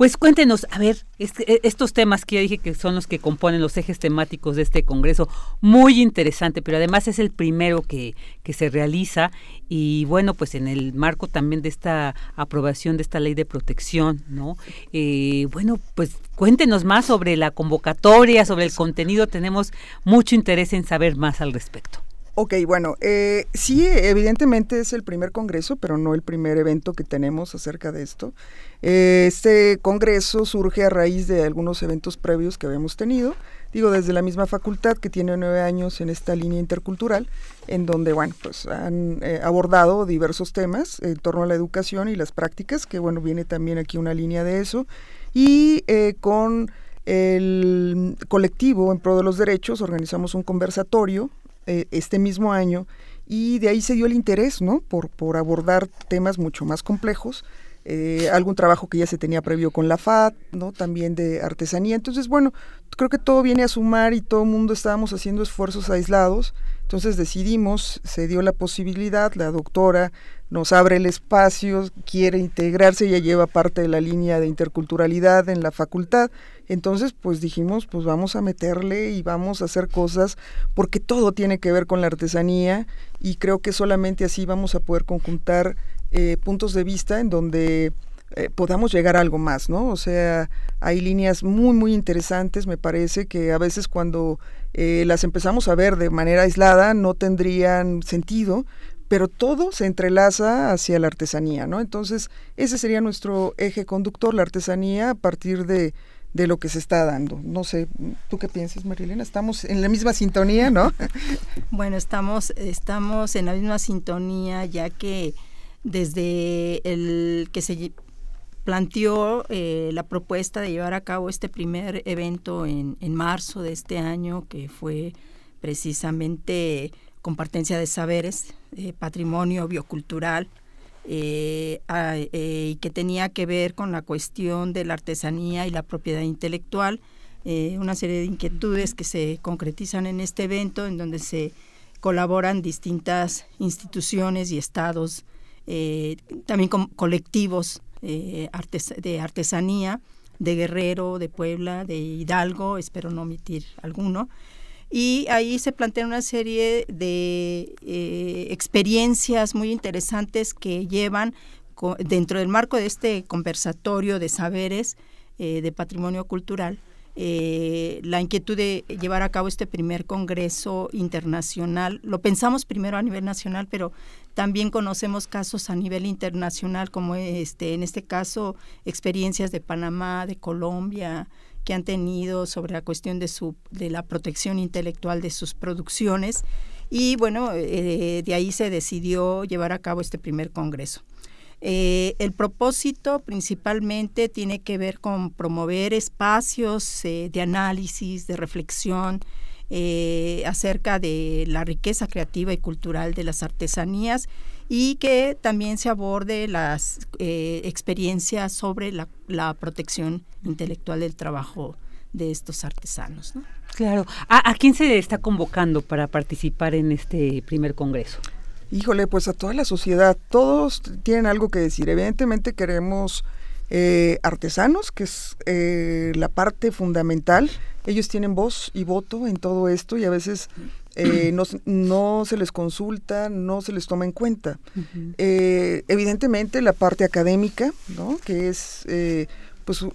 Pues cuéntenos, a ver, este, estos temas que ya dije que son los que componen los ejes temáticos de este Congreso, muy interesante, pero además es el primero que, que se realiza y bueno, pues en el marco también de esta aprobación de esta ley de protección, ¿no? Eh, bueno, pues cuéntenos más sobre la convocatoria, sobre el contenido, tenemos mucho interés en saber más al respecto. Ok, bueno, eh, sí, evidentemente es el primer congreso, pero no el primer evento que tenemos acerca de esto. Eh, este congreso surge a raíz de algunos eventos previos que habíamos tenido, digo, desde la misma facultad que tiene nueve años en esta línea intercultural, en donde, bueno, pues han eh, abordado diversos temas en torno a la educación y las prácticas, que bueno, viene también aquí una línea de eso, y con el colectivo en pro de los derechos organizamos un conversatorio eh, este mismo año y de ahí se dio el interés, ¿no? Por, por abordar temas mucho más complejos. Eh, algún trabajo que ya se tenía previo con la FAD, ¿no? También de artesanía. Entonces, bueno, creo que todo viene a sumar y todo el mundo estábamos haciendo esfuerzos aislados. Entonces decidimos, se dio la posibilidad, la doctora nos abre el espacio, quiere integrarse, ya lleva parte de la línea de interculturalidad en la facultad. Entonces, pues dijimos, pues vamos a meterle y vamos a hacer cosas, porque todo tiene que ver con la artesanía y creo que solamente así vamos a poder conjuntar eh, puntos de vista en donde eh, podamos llegar a algo más, ¿no? O sea, hay líneas muy, muy interesantes, me parece, que a veces cuando eh, las empezamos a ver de manera aislada no tendrían sentido, pero todo se entrelaza hacia la artesanía, ¿no? Entonces, ese sería nuestro eje conductor, la artesanía, a partir de, de lo que se está dando. No sé, ¿tú qué piensas, Marilena? Estamos en la misma sintonía, ¿no? bueno, estamos, estamos en la misma sintonía, ya que desde el que se planteó eh, la propuesta de llevar a cabo este primer evento en, en marzo de este año, que fue precisamente compartencia de saberes, eh, patrimonio biocultural, eh, y que tenía que ver con la cuestión de la artesanía y la propiedad intelectual, una serie de inquietudes que se concretizan en este evento, en donde se colaboran distintas instituciones y estados, también con colectivos eh, de artesanía de Guerrero, de Puebla, de Hidalgo, espero no omitir alguno. Y ahí se plantea una serie de eh, experiencias muy interesantes que llevan dentro del marco de este conversatorio de saberes eh, de patrimonio cultural eh, la inquietud de llevar a cabo este primer congreso internacional. Lo pensamos primero a nivel nacional, pero también conocemos casos a nivel internacional, como este, en este caso experiencias de Panamá, de Colombia, que han tenido sobre la cuestión de, su, de la protección intelectual de sus producciones. Y bueno, eh, de ahí se decidió llevar a cabo este primer congreso. Eh, el propósito principalmente tiene que ver con promover espacios eh, de análisis, de reflexión acerca de la riqueza creativa y cultural de las artesanías y que también se aborde las experiencias sobre la, protección intelectual del trabajo de estos artesanos. Claro. ¿A quién se está convocando para participar en este primer congreso? híjole, pues a toda la sociedad, todos tienen algo que decir. Evidentemente queremos eh, artesanos, que es eh, la parte fundamental. Ellos tienen voz y voto en todo esto y a veces eh, no, se les consulta, no se les toma en cuenta. evidentemente la parte académica, ¿no? que es, pues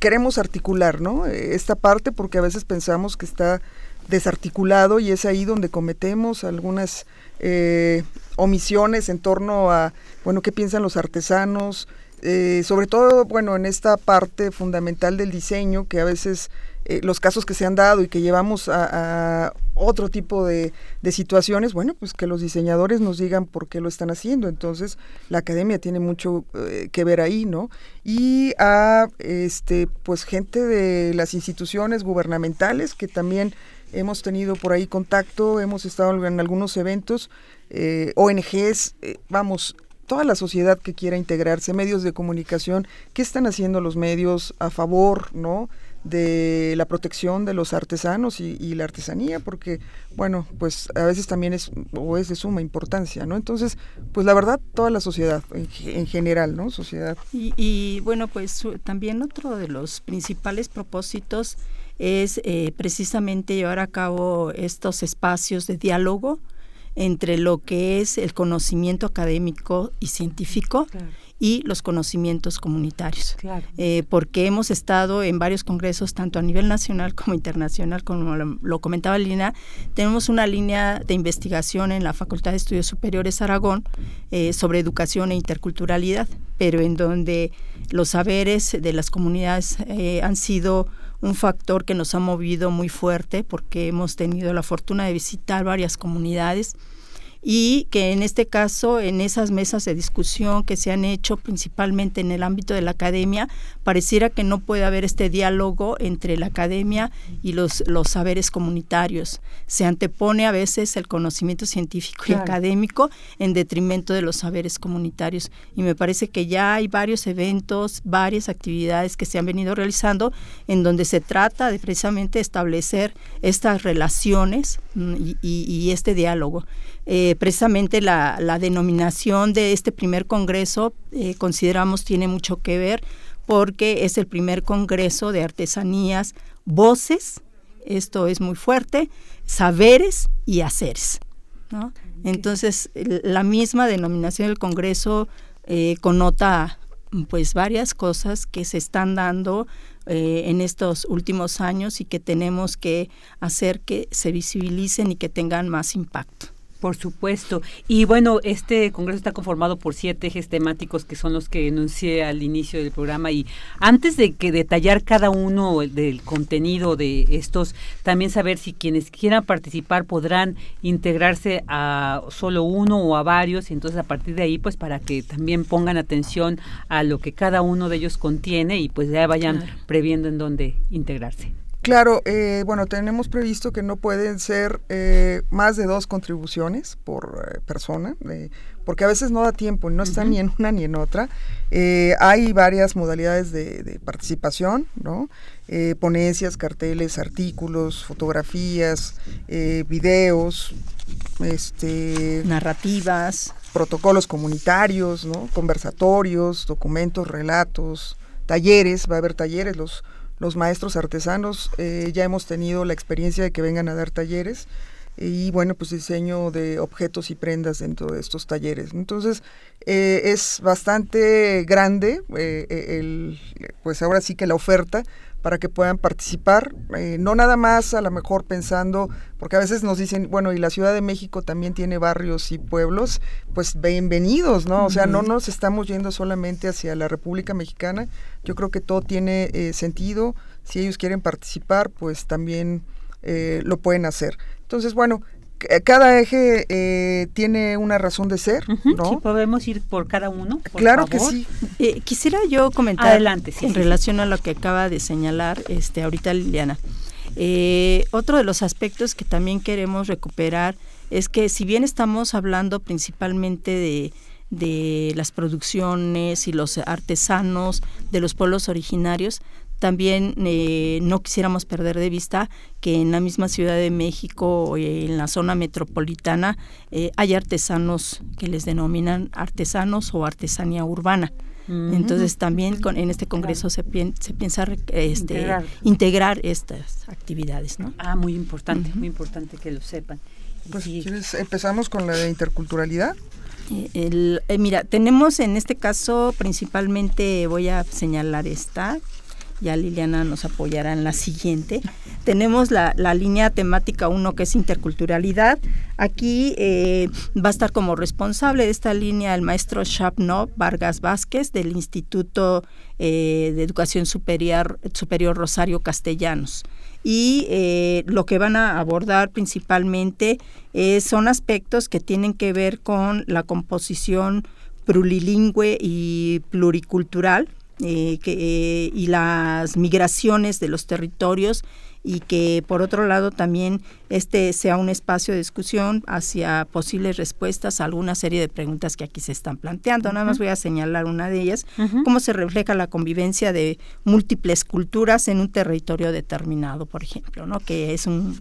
queremos articular ¿no? esta parte porque a veces pensamos que está desarticulado y es ahí donde cometemos algunas eh, omisiones en torno a, bueno, qué piensan los artesanos, eh, sobre todo, bueno, en esta parte fundamental del diseño, que a veces eh, los casos que se han dado y que llevamos a, otro tipo de, situaciones, bueno, pues que los diseñadores nos digan por qué lo están haciendo. Entonces, la academia tiene mucho que ver ahí, ¿no? Y a, este, pues, gente de las instituciones gubernamentales que también hemos tenido por ahí contacto, hemos estado en algunos eventos, eh, ONGs, eh, vamos, toda la sociedad que quiera integrarse, medios de comunicación, ¿qué están haciendo los medios a favor, no? De la protección de los artesanos y, la artesanía, porque, bueno, pues a veces también es o es de suma importancia, ¿no? Entonces, pues la verdad, toda la sociedad en, general, ¿no? Sociedad. Y, bueno, pues también otro de los principales propósitos es eh, precisamente llevar a cabo estos espacios de diálogo entre lo que es el conocimiento académico y científico y los conocimientos comunitarios. Eh, porque hemos estado en varios congresos, tanto a nivel nacional como internacional, como lo, comentaba Lina, tenemos una línea de investigación en la Facultad de Estudios Superiores Aragón eh, sobre educación e interculturalidad, pero en donde los saberes de las comunidades eh, han sido un factor que nos ha movido muy fuerte porque hemos tenido la fortuna de visitar varias comunidades y que en este caso, en esas mesas de discusión que se han hecho principalmente en el ámbito de la academia, pareciera que no puede haber este diálogo entre la academia y los, los saberes comunitarios. Se antepone a veces el conocimiento científico y académico en detrimento de los saberes comunitarios. Y me parece que ya hay varios eventos, varias actividades que se han venido realizando en donde se trata de precisamente establecer estas relaciones mm, y este diálogo. Eh, precisamente la, denominación de este primer congreso eh, consideramos tiene mucho que ver porque es el primer congreso de artesanías, voces, esto es muy fuerte, saberes y haceres. Entonces, la misma denominación del congreso eh, connota pues varias cosas que se están dando en estos últimos años y que tenemos que hacer que se visibilicen y que tengan más impacto. Por supuesto. Y bueno, este congreso está conformado por siete ejes temáticos que son los que enuncié al inicio del programa. Y antes de que detallar cada uno del contenido de estos, también saber si quienes quieran participar podrán integrarse a solo uno o a varios. Y entonces a partir de ahí, pues para que también pongan atención a lo que cada uno de ellos contiene y pues ya vayan previendo en dónde integrarse. Claro, eh, bueno, tenemos previsto que no pueden ser eh, más de dos contribuciones por eh, persona, porque a veces no da tiempo, no está ni en una ni en otra. hay varias modalidades de, participación, ¿no? ponencias, carteles, artículos, fotografías, videos, este, narrativas, protocolos comunitarios, ¿no? conversatorios, documentos, relatos, talleres, va a haber talleres, los los maestros artesanos. Eh, ya hemos tenido la experiencia de que vengan a dar talleres y bueno, pues diseño de objetos y prendas dentro de estos talleres. Entonces, eh, es bastante grande eh, el, pues ahora sí que la oferta para que puedan participar, no nada más a lo mejor pensando, porque a veces nos dicen, bueno, y la Ciudad de México también tiene barrios y pueblos, pues bienvenidos, ¿no? O sea, no nos estamos yendo solamente hacia la República Mexicana, yo creo que todo tiene eh, sentido, si ellos quieren participar, pues también eh, lo pueden hacer. Entonces, bueno, cada eje eh, tiene una razón de ser, ¿no? podemos ir por cada uno. claro que sí. Eh, quisiera yo comentar Adelante, en relación a lo que acaba de señalar este ahorita Liliana. Eh, otro de los aspectos que también queremos recuperar es que si bien estamos hablando principalmente de de las producciones y los artesanos de los pueblos originarios, también eh, no quisiéramos perder de vista que en la misma Ciudad de México, eh, en la zona metropolitana, eh, hay artesanos que les denominan artesanos o artesanía urbana. Entonces también con, en este congreso se, se piensa este, integrar. estas actividades. ¿no? Ah, muy importante, muy importante que lo sepan. Pues empezamos con la de interculturalidad. El, mira, tenemos en este caso principalmente, voy a señalar esta, ya Liliana nos apoyará en la siguiente. Tenemos la, línea temática 1 que es interculturalidad. Aquí eh, va a estar como responsable de esta línea el maestro Shapno Vargas Vázquez del Instituto eh, de Educación Superior, Superior Rosario Castellanos y eh, lo que van a abordar principalmente son aspectos que tienen que ver con la composición plurilingüe y pluricultural eh, que, eh, y las migraciones de los territorios y que por otro lado también este sea un espacio de discusión hacia posibles respuestas a alguna serie de preguntas que aquí se están planteando. Nada más voy a señalar una de ellas, cómo se refleja la convivencia de múltiples culturas en un territorio determinado, por ejemplo, ¿no? que es un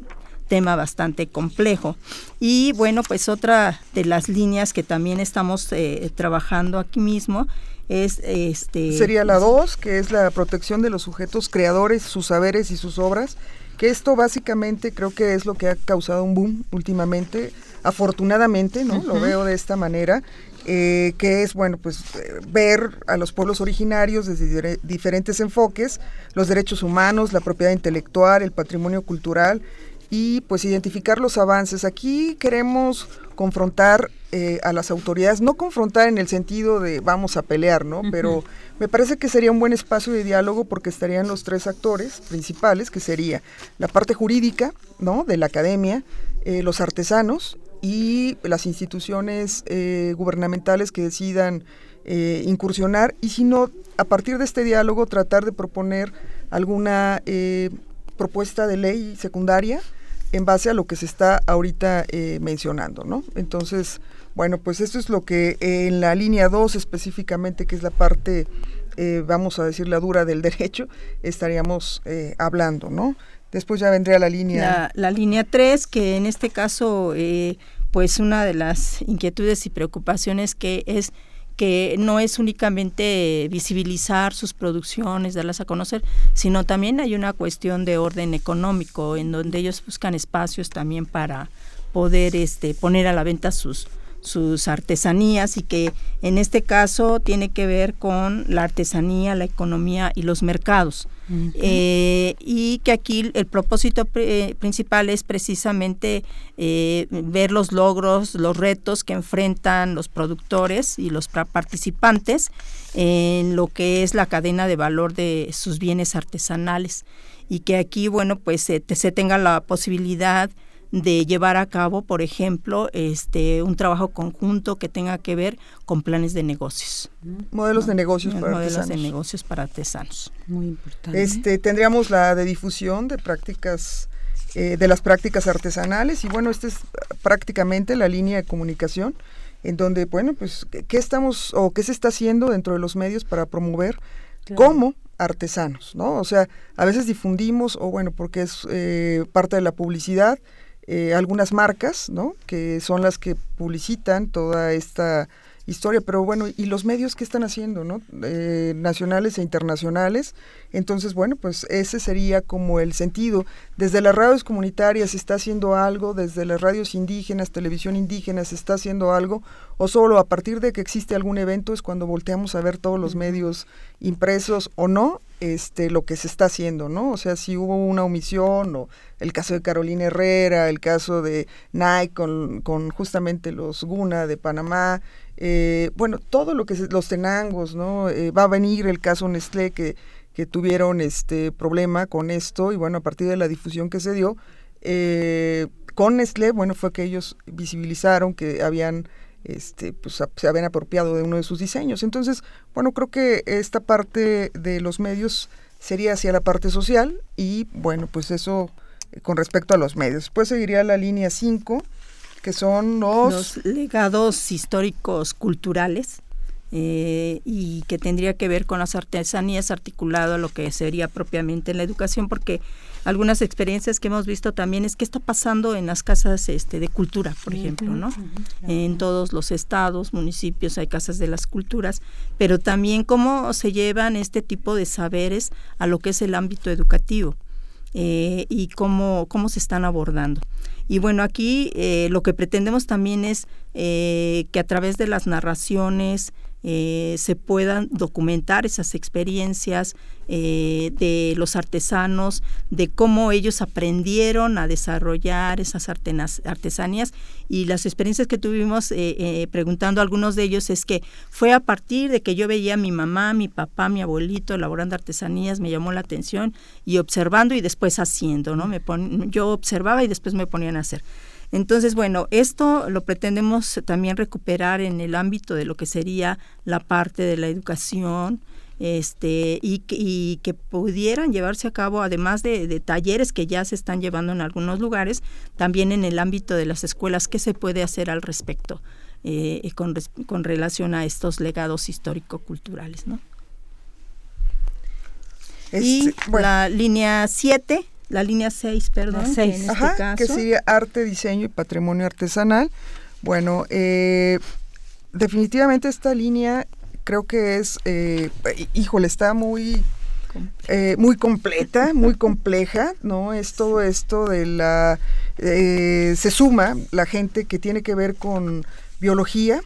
tema bastante complejo. Y bueno, pues otra de las líneas que también estamos eh, trabajando aquí mismo es este sería la 2, que es la protección de los sujetos creadores, sus saberes y sus obras, que esto básicamente creo que es lo que ha causado un boom últimamente, afortunadamente, ¿no? Lo veo de esta manera. Eh, que es, bueno, pues eh, ver a los pueblos originarios desde diferentes enfoques, los derechos humanos, la propiedad intelectual, el patrimonio cultural y pues identificar los avances. Aquí queremos confrontar eh, a las autoridades, no confrontar en el sentido de vamos a pelear, ¿no? Pero me parece que sería un buen espacio de diálogo porque estarían los tres actores principales, que sería la parte jurídica, ¿no? De la academia, eh, los artesanos y las instituciones eh, gubernamentales que decidan incursionar y si no, a partir de este diálogo tratar de proponer alguna propuesta de ley secundaria en base a lo que se está ahorita eh, mencionando, ¿no? Entonces, bueno, pues esto es lo que en la línea 2 específicamente, que es la parte, eh, vamos a decir, la dura del derecho, estaríamos eh, hablando, ¿no? Después ya vendría la línea... La, la línea 3, que en este caso, pues una de las inquietudes y preocupaciones que es que no es únicamente visibilizar sus producciones, darlas a conocer, sino también hay una cuestión de orden económico en donde ellos buscan espacios también para poder este, poner a la venta sus, sus artesanías y que en este caso tiene que ver con la artesanía, la economía y los mercados. Eh, y que aquí el propósito principal es precisamente eh, ver los logros, los retos que enfrentan los productores y los participantes en lo que es la cadena de valor de sus bienes artesanales. Y que aquí, bueno, pues se tenga la posibilidad de llevar a cabo, por ejemplo, este un trabajo conjunto que tenga que ver con planes de negocios. Modelos de negocios para Modelos de negocios para artesanos. Muy importante. Este, tendríamos la de difusión de prácticas eh, de las prácticas artesanales y bueno, esta es prácticamente la línea de comunicación en donde, bueno, pues, ¿qué estamos o qué se está haciendo dentro de los medios para promover cómo artesanos, ¿no? O sea, a veces difundimos, o bueno, porque es eh, parte de la publicidad, eh, algunas marcas, ¿no? Que son las que publicitan toda esta historia, pero bueno, ¿y los medios qué están haciendo, no? Eh, nacionales e internacionales. Entonces, bueno, pues ese sería como el sentido. Desde las radios comunitarias se está haciendo algo, desde las radios indígenas, televisión indígena se está haciendo algo, o solo a partir de que existe algún evento es cuando volteamos a ver todos los medios impresos o no, este, lo que se está haciendo, ¿no? O sea, si hubo una omisión, o el caso de Carolina Herrera, el caso de Nike con, con justamente los Guna de Panamá, eh, bueno, todo lo que los tenangos, ¿no? Eh, va a venir el caso Nestlé que, que tuvieron este problema con esto y bueno, a partir de la difusión que se dio, eh, con Nestlé, bueno, fue que ellos visibilizaron que habían este, pues, se habían apropiado de uno de sus diseños. Entonces, bueno, creo que esta parte de los medios sería hacia la parte social y bueno, pues eso con respecto a los medios. Después seguiría la línea 5, que son los... legados históricos culturales eh, y que tendría que ver con las artesanías articulado a lo que sería propiamente la educación, porque algunas experiencias que hemos visto también es qué está pasando en las casas este, de cultura, por ejemplo, ¿no? En todos los estados, municipios hay casas de las culturas, pero también cómo se llevan este tipo de saberes a lo que es el ámbito educativo. Eh, y cómo, cómo se están abordando. Y bueno, aquí eh, lo que pretendemos también es eh, que a través de las narraciones, eh, se puedan documentar esas experiencias eh, de los artesanos, de cómo ellos aprendieron a desarrollar esas artesanías y las experiencias que tuvimos eh, preguntando a algunos de ellos es que fue a partir de que yo veía a mi mamá, mi papá, mi abuelito elaborando artesanías, me llamó la atención y observando y después haciendo, ¿no? Me yo observaba y después me ponían a hacer. Entonces, bueno, esto lo pretendemos también recuperar en el ámbito de lo que sería la parte de la educación, este, y, y, que pudieran llevarse a cabo, además de, talleres que ya se están llevando en algunos lugares, también en el ámbito de las escuelas, ¿qué se puede hacer al respecto eh, con, con, relación a estos legados histórico-culturales? ¿no? y este, la línea 7, la línea 6, perdón, que, en este caso, que sería arte, diseño y patrimonio artesanal. Bueno, eh, definitivamente esta línea creo que es, eh, híjole, está muy, eh, muy completa, muy compleja, ¿no? Es todo esto de la, eh, se suma la gente que tiene que ver con biología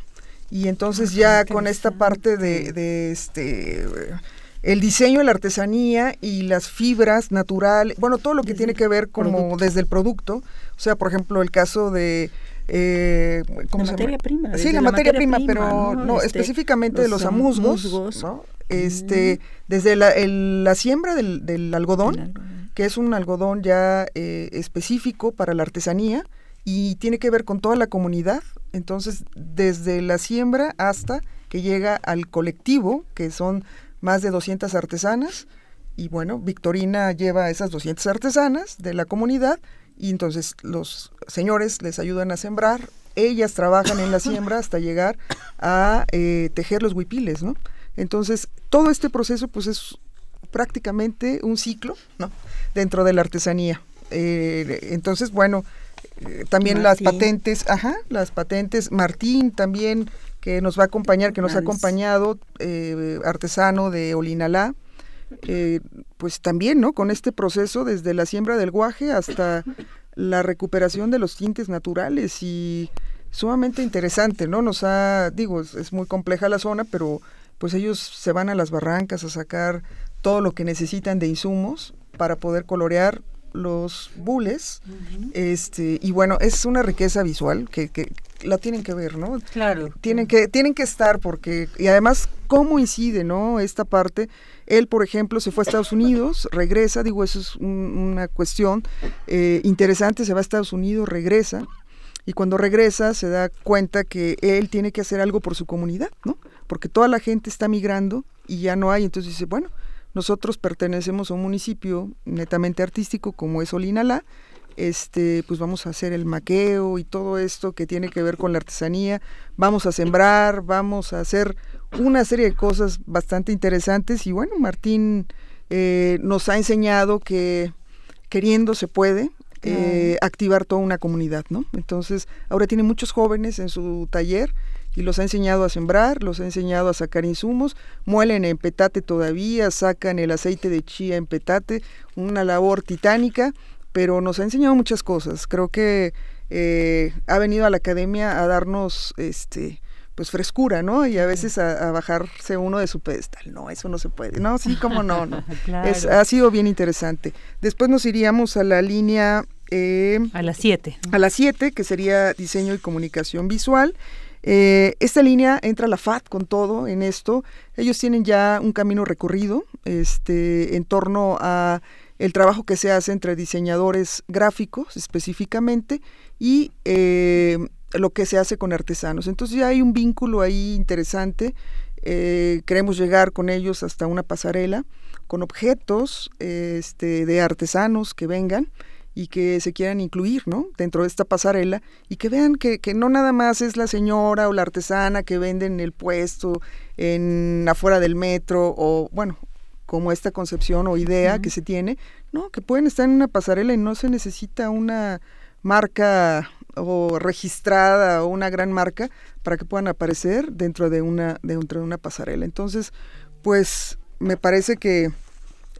y entonces ya con esta parte de, de este el diseño, la artesanía y las fibras naturales, bueno, todo lo que tiene que ver como desde el producto, o sea, por ejemplo, el caso de eh, ¿cómo la materia prima. Sí, la, materia, prima, pero no, este, específicamente de los amusgos, Este, desde la, la siembra del, algodón, que es un algodón ya eh, específico para la artesanía y tiene que ver con toda la comunidad. Entonces, desde la siembra hasta que llega al colectivo, que son más de 200 artesanas, y bueno, Victorina lleva esas 200 artesanas de la comunidad y entonces los señores les ayudan a sembrar, ellas trabajan en la siembra hasta llegar a eh, tejer los huipiles, ¿no? Entonces, todo este proceso pues es prácticamente un ciclo, ¿no? Dentro de la artesanía. Eh, entonces, bueno, eh, también las patentes, ajá, las patentes, Martín también, que nos va a acompañar, que nos ha acompañado, artesano de Olinalá, eh, pues también, ¿no? Con este proceso desde la siembra del guaje hasta la recuperación de los tintes naturales y sumamente interesante, ¿no? Nos ha, digo, es, muy compleja la zona, pero pues ellos se van a las barrancas a sacar todo lo que necesitan de insumos para poder colorear los bules, este, y bueno, es una riqueza visual que, que la tienen que ver, ¿no? Claro. Tienen que, tienen que estar porque, y además, cómo incide, ¿no? Esta parte él, por ejemplo, se fue a Estados Unidos, regresa, digo, eso es una cuestión eh, interesante, se va a Estados Unidos, regresa, y cuando regresa se da cuenta que él tiene que hacer algo por su comunidad, ¿no? Porque toda la gente está migrando y ya no hay, entonces dice, bueno, nosotros pertenecemos a un municipio netamente artístico como es Olinalá, este, pues vamos a hacer el maqueo y todo esto que tiene que ver con la artesanía, vamos a sembrar, vamos a hacer una serie de cosas bastante interesantes y bueno, Martín eh, nos ha enseñado que queriendo se puede eh, activar toda una comunidad, ¿no? Entonces, ahora tiene muchos jóvenes en su taller y los ha enseñado a sembrar, los ha enseñado a sacar insumos, muelen en petate todavía, sacan el aceite de chía en petate, una labor titánica, pero nos ha enseñado muchas cosas. Creo que eh, ha venido a la academia a darnos este pues frescura, ¿no? Y a veces a, bajarse uno de su pedestal. No, eso no se puede. No, sí, como no, no. ha sido bien interesante. Después nos iríamos a la línea... Eh, a las 7. A las 7, que sería diseño y comunicación visual. Eh, esta línea entra la FAT con todo en esto. Ellos tienen ya un camino recorrido este, en torno a el trabajo que se hace entre diseñadores gráficos específicamente y eh, lo que se hace con artesanos. Entonces ya hay un vínculo ahí interesante. Eh, queremos llegar con ellos hasta una pasarela con objetos este, de artesanos que vengan y que se quieran incluir ¿no? dentro de esta pasarela y que vean que, que, no nada más es la señora o la artesana que vende en el puesto, en afuera del metro o bueno, como esta concepción o idea que se tiene, no, que pueden estar en una pasarela y no se necesita una marca o registrada o una gran marca para que puedan aparecer dentro de una dentro de una pasarela. Entonces, pues me parece que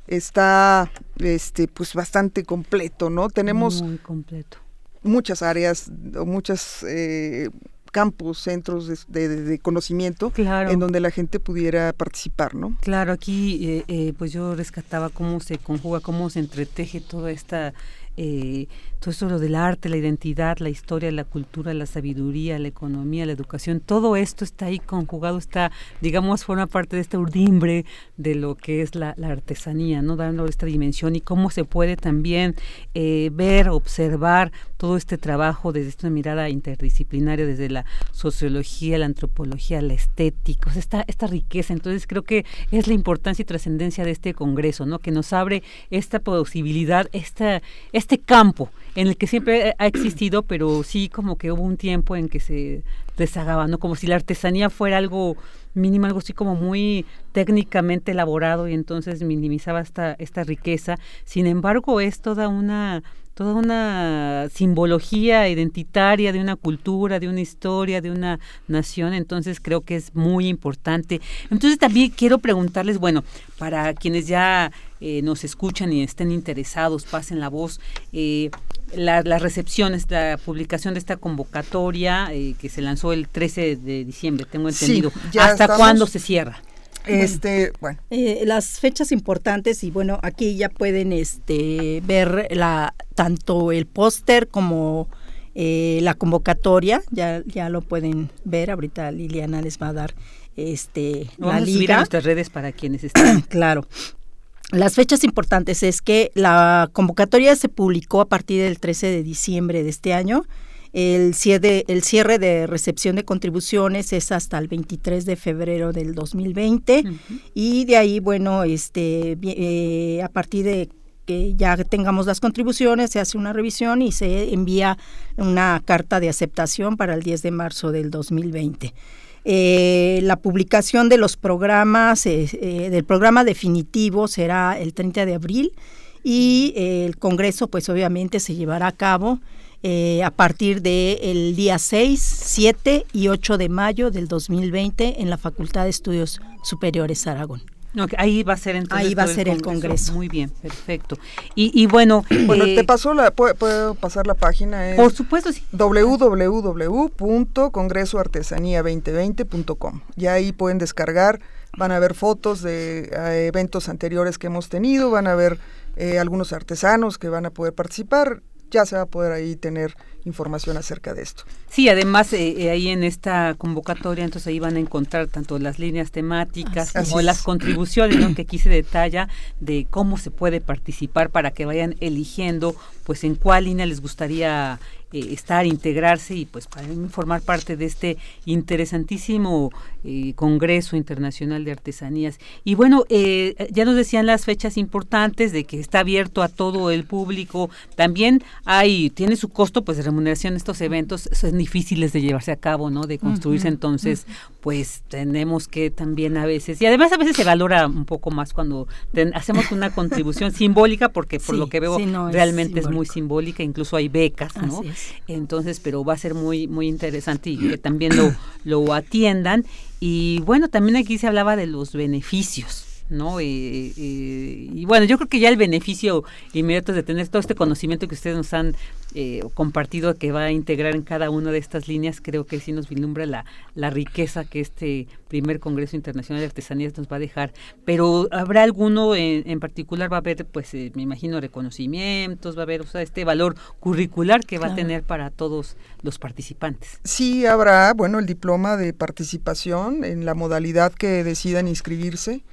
está este pues bastante completo, ¿no? Tenemos Muy completo. muchas áreas, muchas eh, campos, centros de, conocimiento en donde la gente pudiera participar, ¿no? Claro, aquí eh, eh, pues yo rescataba cómo se conjuga, cómo se entreteje toda esta eh, todo esto lo del arte, la identidad, la historia, la cultura, la sabiduría, la economía, la educación, todo esto está ahí conjugado, está, digamos, forma parte de este urdimbre de lo que es la, artesanía, ¿no? Dando esta dimensión y cómo se puede también eh, ver, observar todo este trabajo desde esta mirada interdisciplinaria, desde la sociología, la antropología, la estética, esta riqueza. Entonces creo que es la importancia y trascendencia de este congreso, ¿no? Que nos abre esta posibilidad, esta, este campo en el que siempre ha existido, pero sí como que hubo un tiempo en que se rezagaba, ¿no? Como si la artesanía fuera algo mínimo, algo así como muy técnicamente elaborado y entonces minimizaba esta, esta riqueza. Sin embargo, es toda una toda una simbología identitaria de una cultura, de una historia, de una nación, entonces creo que es muy importante. Entonces también quiero preguntarles, bueno, para quienes ya eh, nos escuchan y estén interesados, pasen la voz, eh, la, las recepciones, la publicación de esta convocatoria eh, que se lanzó el 13 de diciembre, tengo entendido. ¿Hasta cuándo se cierra? Este, bueno, eh, las fechas importantes y bueno, aquí ya pueden este ver la tanto el póster como eh, la convocatoria, ya ya lo pueden ver. Ahorita Liliana les va a dar este la liga. A nuestras redes para quienes están. claro. Las fechas importantes es que la convocatoria se publicó a partir del 13 de diciembre de este año el cierre, el cierre de recepción de contribuciones es hasta el 23 de febrero del 2020 y de ahí, bueno, este, eh, a partir de que ya tengamos las contribuciones, se hace una revisión y se envía una carta de aceptación para el 10 de marzo del 2020. Eh, la publicación de los programas, eh, del programa definitivo será el 30 de abril y el Congreso pues obviamente se llevará a cabo eh, a partir del día 6, 7 y 8 de mayo del 2020 en la Facultad de Estudios Superiores Aragón. Ahí va a ser entonces ahí va a ser el congreso. Muy bien, perfecto. Y, bueno, bueno te eh, paso la puedo, pasar la página por supuesto sí. www.congresoartesanía2020.com. Ya ahí pueden descargar, van a ver fotos de eh, eventos anteriores que hemos tenido, van a ver algunos artesanos que van a poder participar ya se va a poder ahí tener información acerca de esto. Sí, además eh, eh, ahí en esta convocatoria entonces ahí van a encontrar tanto las líneas temáticas como las contribuciones ¿no? que aquí se detalla de cómo se puede participar para que vayan eligiendo pues en cuál línea les gustaría eh, estar, integrarse y pues para formar parte de este interesantísimo eh, Congreso Internacional de Artesanías. Y bueno, eh, ya nos decían las fechas importantes de que está abierto a todo el público. También hay, tiene su costo pues de remuneración estos eventos, son difíciles de llevarse a cabo, ¿no? De construirse, entonces pues tenemos que también a veces, y además a veces se valora un poco más cuando hacemos una contribución simbólica, porque por lo que veo realmente es, muy simbólica, incluso hay becas, ¿no? Entonces, pero va a ser muy, muy interesante y que también lo, lo atiendan. Y bueno, también aquí se hablaba de los beneficios. ¿No? y bueno, yo creo que ya el beneficio inmediato de tener todo este conocimiento que ustedes nos han eh, compartido que va a integrar en cada una de estas líneas, creo que sí nos vislumbra la, la riqueza que este primer Congreso Internacional de Artesanías nos va a dejar. Pero habrá alguno en, particular, va a haber, pues eh, me imagino, reconocimientos, va a haber, o sea, este valor curricular que va a tener para todos los participantes. Sí, habrá, bueno, el diploma de participación en la modalidad que decidan inscribirse.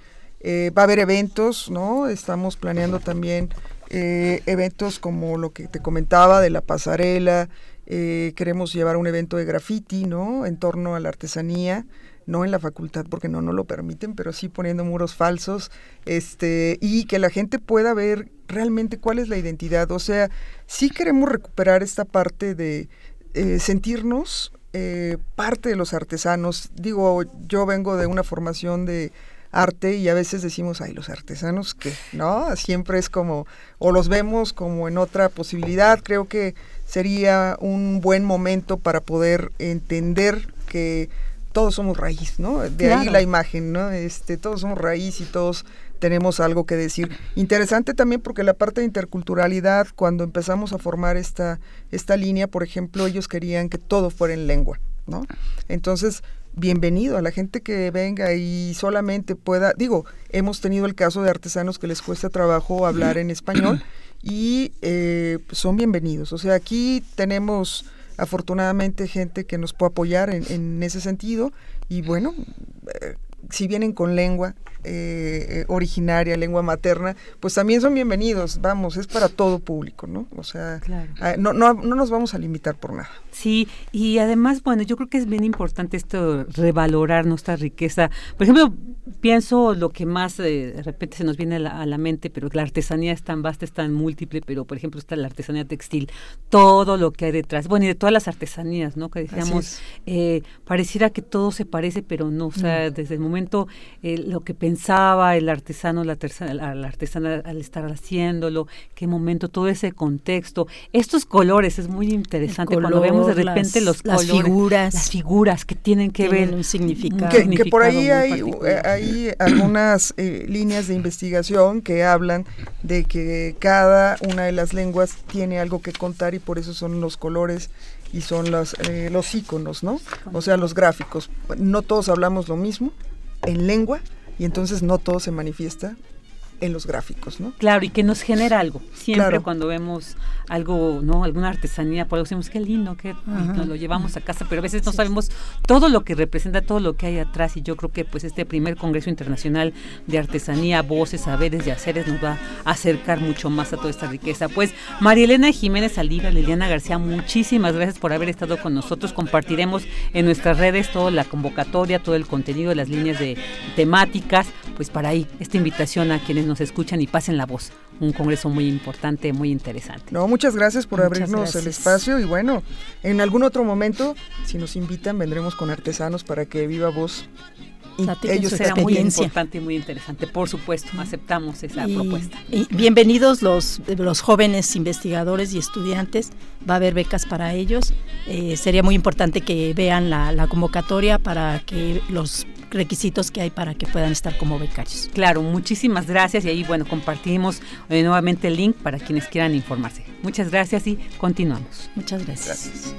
Eh, va a haber eventos, ¿no? Estamos planeando también eh, eventos como lo que te comentaba de la pasarela, eh, queremos llevar un evento de graffiti, ¿no? En torno a la artesanía, no en la facultad porque no nos lo permiten, pero sí poniendo muros falsos, este, y que la gente pueda ver realmente cuál es la identidad. O sea, sí queremos recuperar esta parte de sentirnos parte de los artesanos. Digo, yo vengo de una formación de arte y a veces decimos, ay, los artesanos que, ¿no? Siempre es como, o los vemos como en otra posibilidad. Creo que sería un buen momento para poder entender que todos somos raíz, ¿no? De ahí la imagen, ¿no? Este, todos somos raíz y todos tenemos algo que decir. Interesante también porque la parte de interculturalidad, cuando empezamos a formar esta, esta línea, por ejemplo, ellos querían que todo fuera en lengua, ¿no? Entonces, bienvenido a la gente que venga y solamente pueda, digo, hemos tenido el caso de artesanos que les cuesta trabajo hablar en español y eh, son bienvenidos. O sea, aquí tenemos afortunadamente gente que nos puede apoyar en, ese sentido y bueno, eh, si vienen con lengua eh, originaria, lengua materna, pues también son bienvenidos, vamos, es para todo público, ¿no? O sea, ah, no, no, no nos vamos a limitar por nada. Sí, y además, bueno, yo creo que es bien importante esto, revalorar nuestra riqueza. Por ejemplo, pienso lo que más eh, de repente se nos viene a la, mente, pero la artesanía es tan vasta, es tan múltiple, pero por ejemplo está la artesanía textil, todo lo que hay detrás, bueno, y de todas las artesanías, ¿no? Que decíamos, eh, pareciera que todo se parece, pero no, o sea, mm. desde el momento, eh, lo que pensaba el artesano, la, la, artesana al estar haciéndolo, qué momento, todo ese contexto, estos colores, es muy interesante cuando vemos de repente los colores, figuras, las figuras que tienen que ver un significado, que, por ahí hay hay algunas eh, líneas de investigación que hablan de que cada una de las lenguas tiene algo que contar y por eso son los colores y son los, eh, los iconos, ¿no? O sea, los gráficos. No todos hablamos lo mismo en lengua y entonces no todo se manifiesta en los gráficos, ¿no? Claro, y que nos genera algo. Siempre cuando vemos algo, ¿no? Alguna artesanía, por algo decimos, qué lindo, que nos lo llevamos a casa, pero a veces no sabemos todo lo que representa, todo lo que hay atrás, y yo creo que pues este primer Congreso Internacional de Artesanía, Voces, Saberes y Haceres nos va a acercar mucho más a toda esta riqueza. Pues María Elena Jiménez Aliva, Liliana García, muchísimas gracias por haber estado con nosotros. Compartiremos en nuestras redes toda la convocatoria, todo el contenido, las líneas de temáticas, pues para ahí, esta invitación a quienes nos escuchan y pasen la voz. Un congreso muy importante, muy interesante. No, muchas gracias por abrirnos el espacio y bueno, en algún otro momento, si nos invitan, vendremos con artesanos para que viva voz ellos será muy importante y muy interesante. Por supuesto, aceptamos esa propuesta. Y bienvenidos los, los jóvenes investigadores y estudiantes. Va a haber becas para ellos. Eh, sería muy importante que vean la, la convocatoria para que los requisitos que hay para que puedan estar como becarios. Claro, muchísimas gracias y ahí bueno compartimos eh, nuevamente el link para quienes quieran informarse. Muchas gracias y continuamos. Muchas gracias.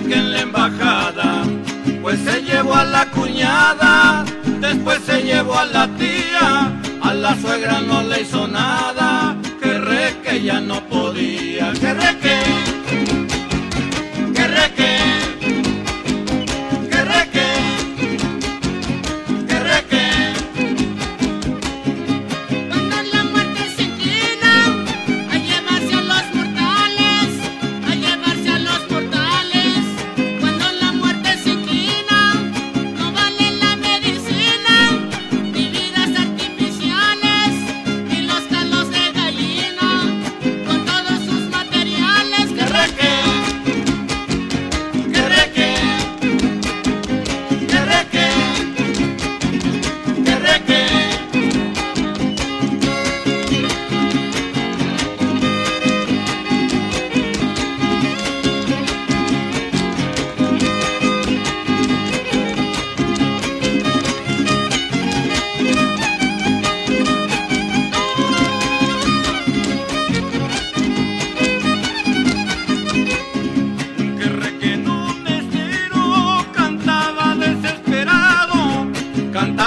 Que en la embajada, pues se llevó a la cuñada, después se llevó a la tía, a la suegra no le hizo nada, que re que ya no podía, que re que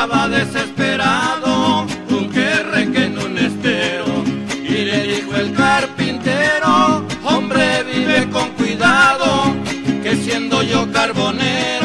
estaba desesperado, un que en un estero. Y le dijo el carpintero, hombre vive con cuidado, que siendo yo carbonero.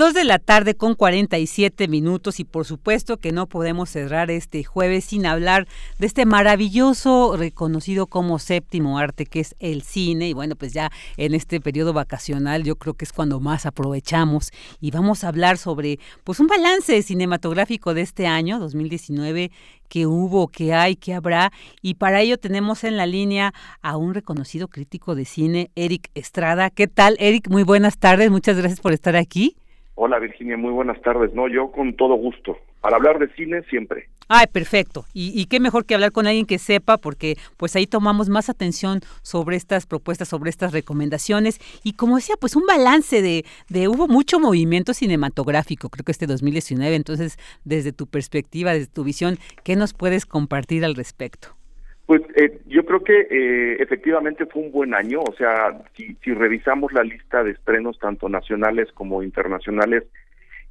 2 de la tarde con 47 minutos y por supuesto que no podemos cerrar este jueves sin hablar de este maravilloso reconocido como séptimo arte que es el cine y bueno pues ya en este periodo vacacional yo creo que es cuando más aprovechamos y vamos a hablar sobre pues un balance cinematográfico de este año 2019 que hubo, que hay, que habrá. Y para ello tenemos en la línea a un reconocido crítico de cine, Eric Estrada. ¿Qué tal, Eric? Muy buenas tardes, muchas gracias por estar aquí. Hola Virginia, muy buenas tardes. No, yo con todo gusto. Para hablar de cine siempre. Ay, perfecto. Y, qué mejor que hablar con alguien que sepa, porque pues ahí tomamos más atención sobre estas propuestas, sobre estas recomendaciones. Y como decía, pues un balance de, de hubo mucho movimiento cinematográfico, creo que este 2019. Entonces, desde tu perspectiva, desde tu visión, ¿qué nos puedes compartir al respecto? Pues eh, yo creo que eh, efectivamente fue un buen año, o sea, si, si revisamos la lista de estrenos tanto nacionales como internacionales,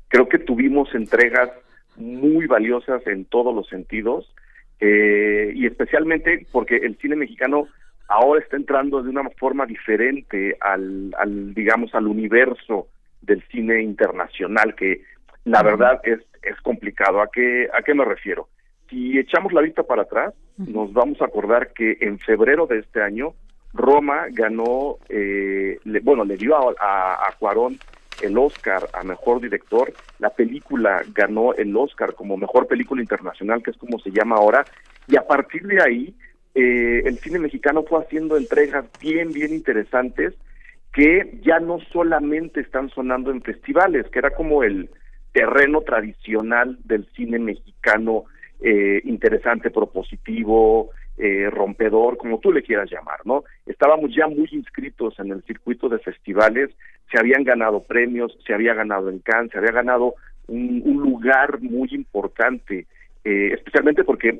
creo que tuvimos entregas muy valiosas en todos los sentidos eh, y especialmente porque el cine mexicano ahora está entrando de una forma diferente al, al digamos al universo del cine internacional que la verdad es es complicado. A qué a qué me refiero si echamos la vista para atrás, nos vamos a acordar que en febrero de este año, Roma ganó, eh, bueno, le dio a, a, Cuarón el Oscar a Mejor Director, la película ganó el Oscar como Mejor Película Internacional, que es como se llama ahora, y a partir de ahí, eh, el cine mexicano fue haciendo entregas bien, bien interesantes, que ya no solamente están sonando en festivales, que era como el terreno tradicional del cine mexicano eh, interesante, propositivo, eh, rompedor, como tú le quieras llamar, ¿no? Estábamos ya muy inscritos en el circuito de festivales, se habían ganado premios, se había ganado en Cannes, se había ganado un, lugar muy importante, eh, especialmente porque,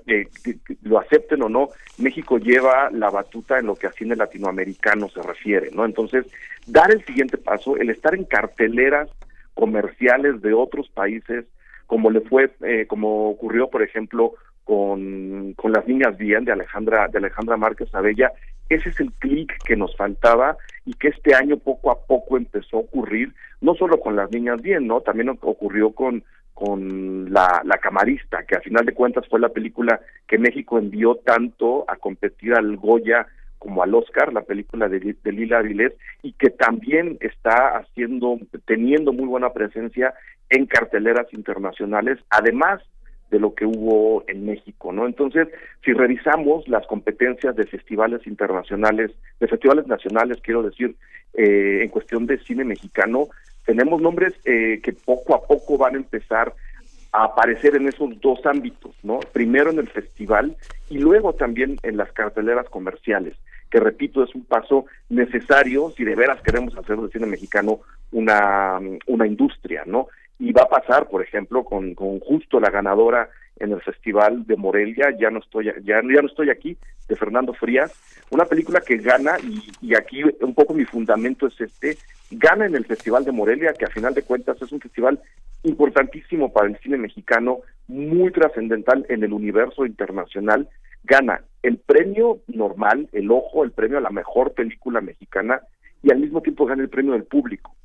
lo acepten o no, México lleva la batuta en lo que a cine latinoamericano se refiere, ¿no? Entonces, dar el siguiente paso, el estar en carteleras comerciales de otros países, como le fue, eh, como ocurrió, por ejemplo, con, con las niñas bien de Alejandra, de Alejandra Márquez Abella, ese es el clic que nos faltaba y que este año poco a poco empezó a ocurrir, no solo con las niñas bien, ¿no? También ocurrió con con la, la camarista, que a final de cuentas fue la película que México envió tanto a competir al Goya como al Oscar, la película de, Lila Avilés, y que también está haciendo, teniendo muy buena presencia en carteleras internacionales, además de lo que hubo en México, ¿no? Entonces, si revisamos las competencias de festivales internacionales, de festivales nacionales, quiero decir, eh, en cuestión de cine mexicano, tenemos nombres eh, que poco a poco van a empezar a aparecer en esos dos ámbitos, ¿no? Primero en el festival y luego también en las carteleras comerciales, que repito, es un paso necesario si de veras queremos hacer del cine mexicano una, una industria, ¿no? y va a pasar, por ejemplo, con, con justo la ganadora en el Festival de Morelia, ya no estoy ya no estoy aquí, de Fernando Frías, una película que gana, y, y aquí un poco mi fundamento es este, gana en el Festival de Morelia, que a final de cuentas es un festival importantísimo para el cine mexicano, muy trascendental en el universo internacional, gana el premio normal, el ojo, el premio a la mejor película mexicana, y al mismo tiempo gana el premio del público.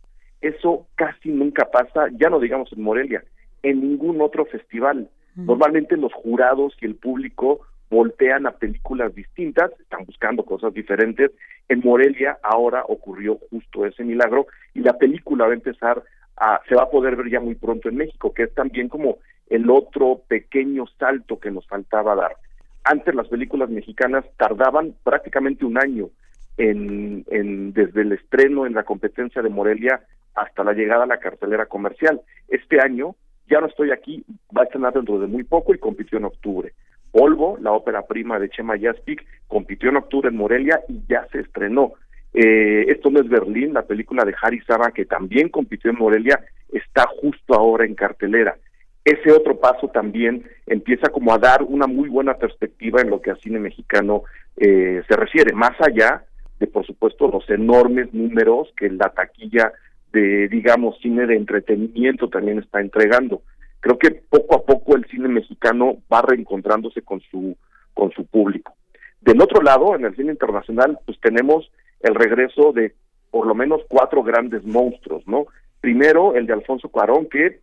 Eso casi nunca pasa, ya no digamos en Morelia, en ningún otro festival. Normalmente los jurados y el público voltean a películas distintas, están buscando cosas diferentes. En Morelia ahora ocurrió justo ese milagro y la película va a empezar a, se va a poder ver ya muy pronto en México, que es también como el otro pequeño salto que nos faltaba dar. Antes las películas mexicanas tardaban prácticamente un año en, desde el estreno en la competencia de Morelia hasta la llegada a la cartelera comercial. Este año ya no estoy aquí, va a estrenar dentro de muy poco y compitió en octubre. Polvo, la ópera prima de Chema Jaspic, compitió en octubre en Morelia y ya se estrenó. Eh, esto no es Berlín, la película de Harry Saba, que también compitió en Morelia, está justo ahora en cartelera. Ese otro paso también empieza como a dar una muy buena perspectiva en lo que a cine mexicano eh, se refiere, más allá de, por supuesto, los enormes números que la taquilla de, digamos, cine de entretenimiento también está entregando. creo que poco a poco el cine mexicano va reencontrándose con su con su público. Del otro lado, en el cine internacional, pues tenemos el regreso de por lo menos cuatro grandes monstruos, ¿no? Primero, el de Alfonso Cuarón, que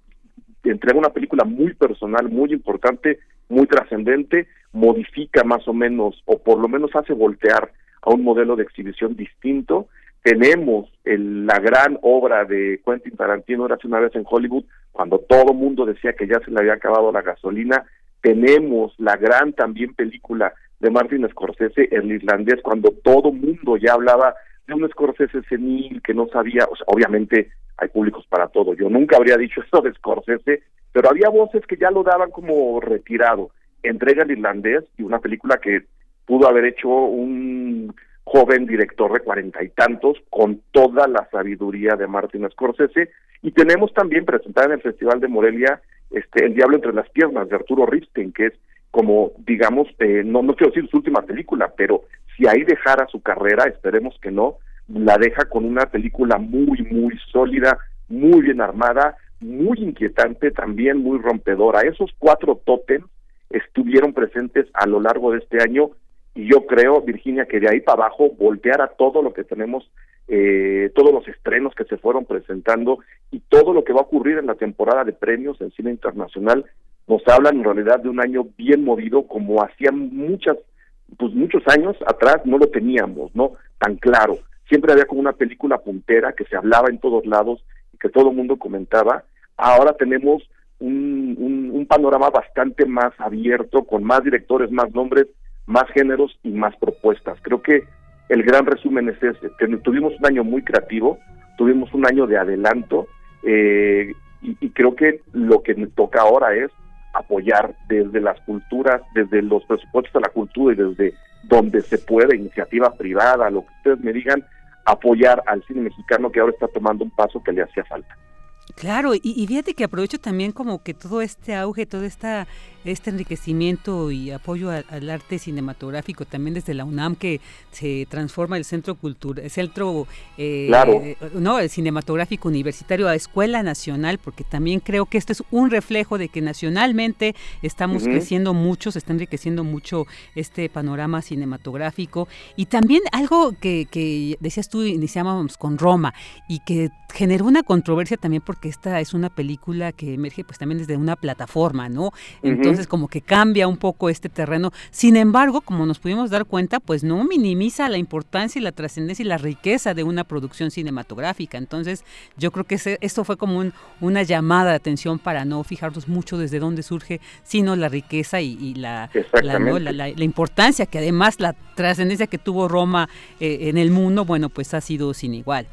entrega una película muy personal, muy importante, muy trascendente, modifica más o menos, o por lo menos hace voltear a un modelo de exhibición distinto. Tenemos la gran obra de Quentin Tarantino, hace una vez en Hollywood, cuando todo mundo decía que ya se le había acabado la gasolina. Tenemos la gran también película de Martin Scorsese, El Irlandés, cuando todo mundo ya hablaba de un Scorsese senil que no sabía, o sea, obviamente hay públicos para todo. Yo nunca habría dicho esto de Scorsese, pero había voces que ya lo daban como retirado. Entrega el irlandés y una película que pudo haber hecho un joven director de cuarenta y tantos con toda la sabiduría de Martin Scorsese y tenemos también presentada en el Festival de Morelia este El Diablo entre las piernas de Arturo Ripstein que es como digamos eh, no no quiero decir su última película pero si ahí dejara su carrera esperemos que no la deja con una película muy, muy sólida, muy bien armada, muy inquietante, también muy rompedora. Esos cuatro tótems estuvieron presentes a lo largo de este año y yo creo, Virginia, que de ahí para abajo voltear a todo lo que tenemos, eh, todos los estrenos que se fueron presentando y todo lo que va a ocurrir en la temporada de premios en cine internacional, nos hablan en realidad de un año bien movido como hacían muchas, pues muchos años atrás no lo teníamos, ¿no? Tan claro siempre había como una película puntera que se hablaba en todos lados y que todo el mundo comentaba. Ahora tenemos un, panorama bastante más abierto, con más directores, más nombres, más géneros y más propuestas. Creo que el gran resumen es ese, tuvimos un año muy creativo, tuvimos un año de adelanto eh, y, creo que lo que nos toca ahora es apoyar desde las culturas, desde los presupuestos de la cultura y desde donde se puede, iniciativa privada, lo que ustedes me digan, apoyar al cine mexicano que ahora está tomando un paso que le hacía falta. Claro, y, fíjate que aprovecho también como que todo este auge, todo esta, este enriquecimiento y apoyo al, arte cinematográfico también desde la UNAM que se transforma el centro cultural, el centro eh, no, el cinematográfico universitario a escuela nacional, porque también creo que esto es un reflejo de que nacionalmente estamos creciendo mucho, se está enriqueciendo mucho este panorama cinematográfico. Y también algo que, que decías tú, iniciábamos con Roma y que generó una controversia también porque esta es una película que emerge pues también desde una plataforma, ¿no? Entonces como que cambia un poco este terreno. Sin embargo, como nos pudimos dar cuenta, pues no minimiza la importancia y la trascendencia y la riqueza de una producción cinematográfica. Entonces yo creo que esto fue como una llamada de atención para no fijarnos mucho desde dónde surge, sino la riqueza y, la, la, importancia que además la trascendencia que tuvo Roma eh, en el mundo, bueno, pues ha sido sin igual.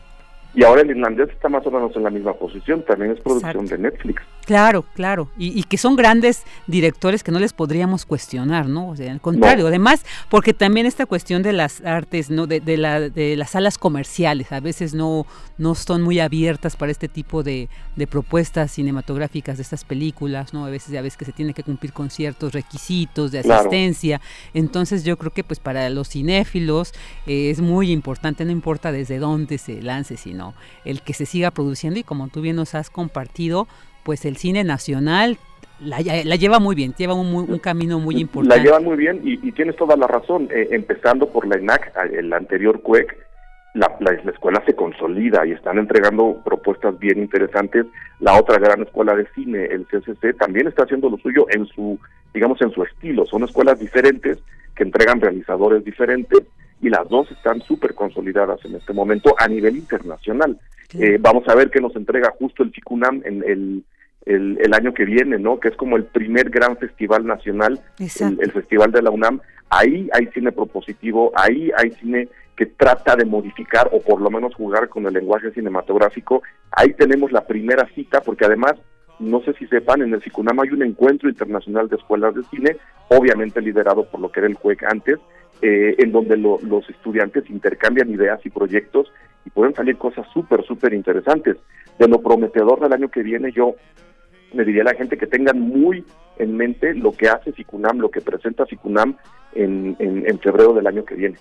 Y ahora el irlandés está más o menos en la misma posición, también es producción de Netflix. Claro, claro, y, que son grandes directores que no les podríamos cuestionar, ¿no? O sea, al contrario, además, porque también esta cuestión de las artes, ¿no? De, la, de las salas comerciales, a veces no, no son muy abiertas para este tipo de, propuestas cinematográficas de estas películas, ¿no? A veces ya ves que se tiene que cumplir con ciertos requisitos de asistencia, entonces yo creo que pues para los cinéfilos eh, es muy importante, no importa desde dónde se lance, sino el que se siga produciendo y como tú bien nos has compartido, pues el cine nacional la, lleva muy bien, lleva un, camino muy importante. La lleva muy bien y, tienes toda la razón, eh, empezando por la ENAC, el anterior CUEC, la, la, escuela se consolida y están entregando propuestas bien interesantes. La otra gran escuela de cine, el CCC, también está haciendo lo suyo en su, digamos, en su estilo. Son escuelas diferentes que entregan realizadores diferentes y las dos están súper consolidadas en este momento a nivel internacional. Eh, vamos a ver qué nos entrega justo el FICUNAM en el el, año que viene, ¿no? Que es como el primer gran festival nacional, el, Festival de la UNAM. Ahí hay cine propositivo, ahí hay cine que trata de modificar o por lo menos jugar con el lenguaje cinematográfico. Ahí tenemos la primera cita, porque además, no sé si sepan, en el FICUNAM hay un encuentro internacional de escuelas de cine, obviamente liderado por lo que era el CUEC antes, eh, en donde los estudiantes intercambian ideas y proyectos y pueden salir cosas súper, súper interesantes. De lo prometedor del año que viene, yo le diría a la gente que tengan muy en mente lo que hace FICUNAM, lo que presenta FICUNAM en, en, febrero del año que viene.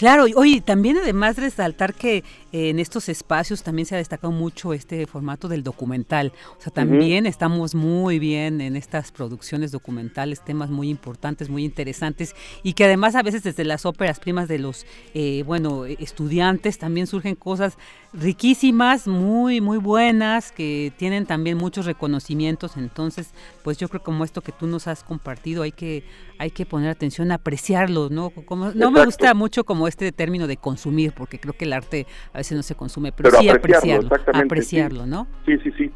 Claro, oye, también además resaltar que en estos espacios también se ha destacado mucho este formato del documental. O sea, también estamos muy bien en estas producciones documentales, temas muy importantes, muy interesantes y que además a veces desde las óperas primas de los, eh, bueno, estudiantes también surgen cosas riquísimas, muy, muy buenas, que tienen también muchos reconocimientos. Entonces, pues yo creo como esto que tú nos has compartido, hay que, hay que poner atención apreciarlo, ¿no? Como, no me gusta mucho como este término de consumir, porque creo que el arte a veces no se consume, pero, sí apreciarlo, apreciarlo, ¿no? Sí, sí, sí.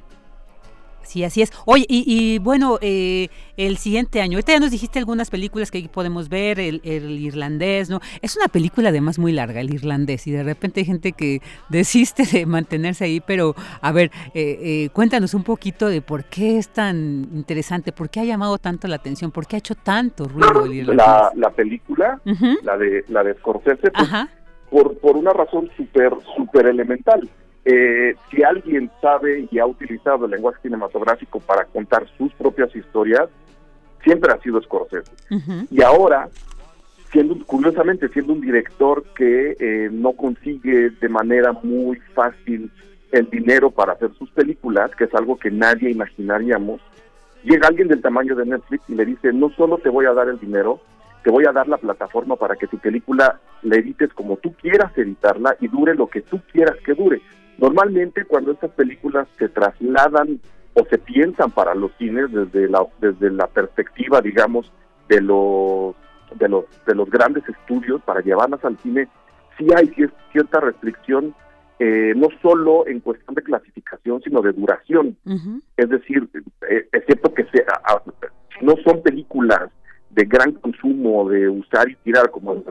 Sí, así es. Oye, y, bueno, eh, el siguiente año, ahorita ya nos dijiste algunas películas que podemos ver, el, irlandés, ¿no? Es una película además muy larga, el irlandés, y de repente hay gente que desiste de mantenerse ahí, pero a ver, eh, eh, cuéntanos un poquito de por qué es tan interesante, por qué ha llamado tanto la atención, por qué ha hecho tanto ruido el irlandés. La, película, la de la de Scorsese, pues, por, por una razón súper, súper elemental eh, si alguien sabe y ha utilizado el lenguaje cinematográfico para contar sus propias historias, siempre ha sido Scorsese. Y ahora, siendo curiosamente, siendo un director que eh, no consigue de manera muy fácil el dinero para hacer sus películas, que es algo que nadie imaginaríamos, llega alguien del tamaño de Netflix y le dice, no solo te voy a dar el dinero, te voy a dar la plataforma para que tu película la edites como tú quieras editarla y dure lo que tú quieras que dure. Normalmente cuando estas películas se trasladan o se piensan para los cines desde la desde la perspectiva, digamos, de los de los de los grandes estudios para llevarlas al cine, sí hay cierta restricción eh, no solo en cuestión de clasificación, sino de duración. Es decir, eh, es cierto que sea, no son películas de gran consumo, de usar y tirar como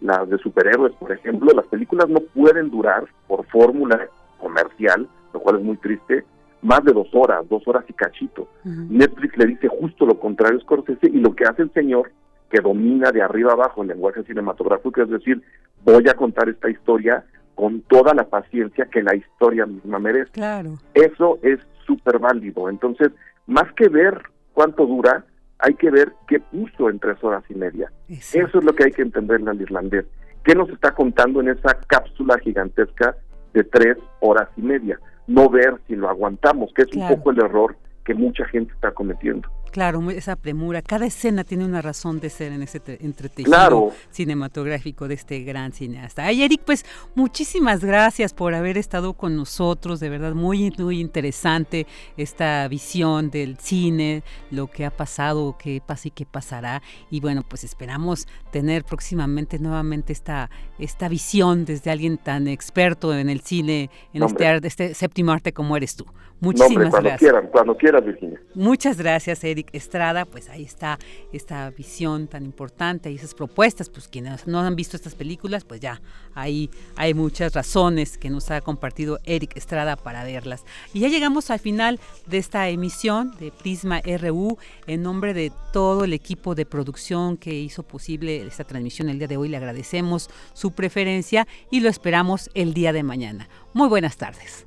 las de superhéroes, por ejemplo, las películas no pueden durar por fórmula comercial, lo cual es muy triste, más de dos horas, dos horas y cachito. Netflix le dice justo lo contrario a Scorsese y lo que hace el señor, que domina de arriba abajo el lenguaje cinematográfico, es decir, voy a contar esta historia con toda la paciencia que la historia misma merece. Claro. Eso es súper válido. Entonces, más que ver cuánto dura, hay que ver qué puso en tres horas y media. Eso es lo que hay que entender en el irlandés. ¿Qué nos está contando en esa cápsula gigantesca de tres horas y media. No ver si lo aguantamos, que es un poco el error que mucha gente está cometiendo. Claro, esa premura. Cada escena tiene una razón de ser en ese entretejido cinematográfico de este gran cineasta. Ay, Eric, pues muchísimas gracias por haber estado con nosotros. De verdad, muy, muy interesante esta visión del cine, lo que ha pasado, qué pasa y qué pasará. Y bueno, pues esperamos tener próximamente nuevamente esta, esta visión desde alguien tan experto en el cine, en este, este séptimo arte como eres tú. Muchísimas cuando gracias. Quieran, cuando quieras, Virginia. Muchas gracias, Eric Estrada. Pues ahí está esta visión tan importante y esas propuestas. Pues quienes no han visto estas películas, pues ya ahí hay muchas razones que nos ha compartido Eric Estrada para verlas. Y ya llegamos al final de esta emisión de Prisma RU. En nombre de todo el equipo de producción que hizo posible esta transmisión el día de hoy, le agradecemos su preferencia y lo esperamos el día de mañana. Muy buenas tardes.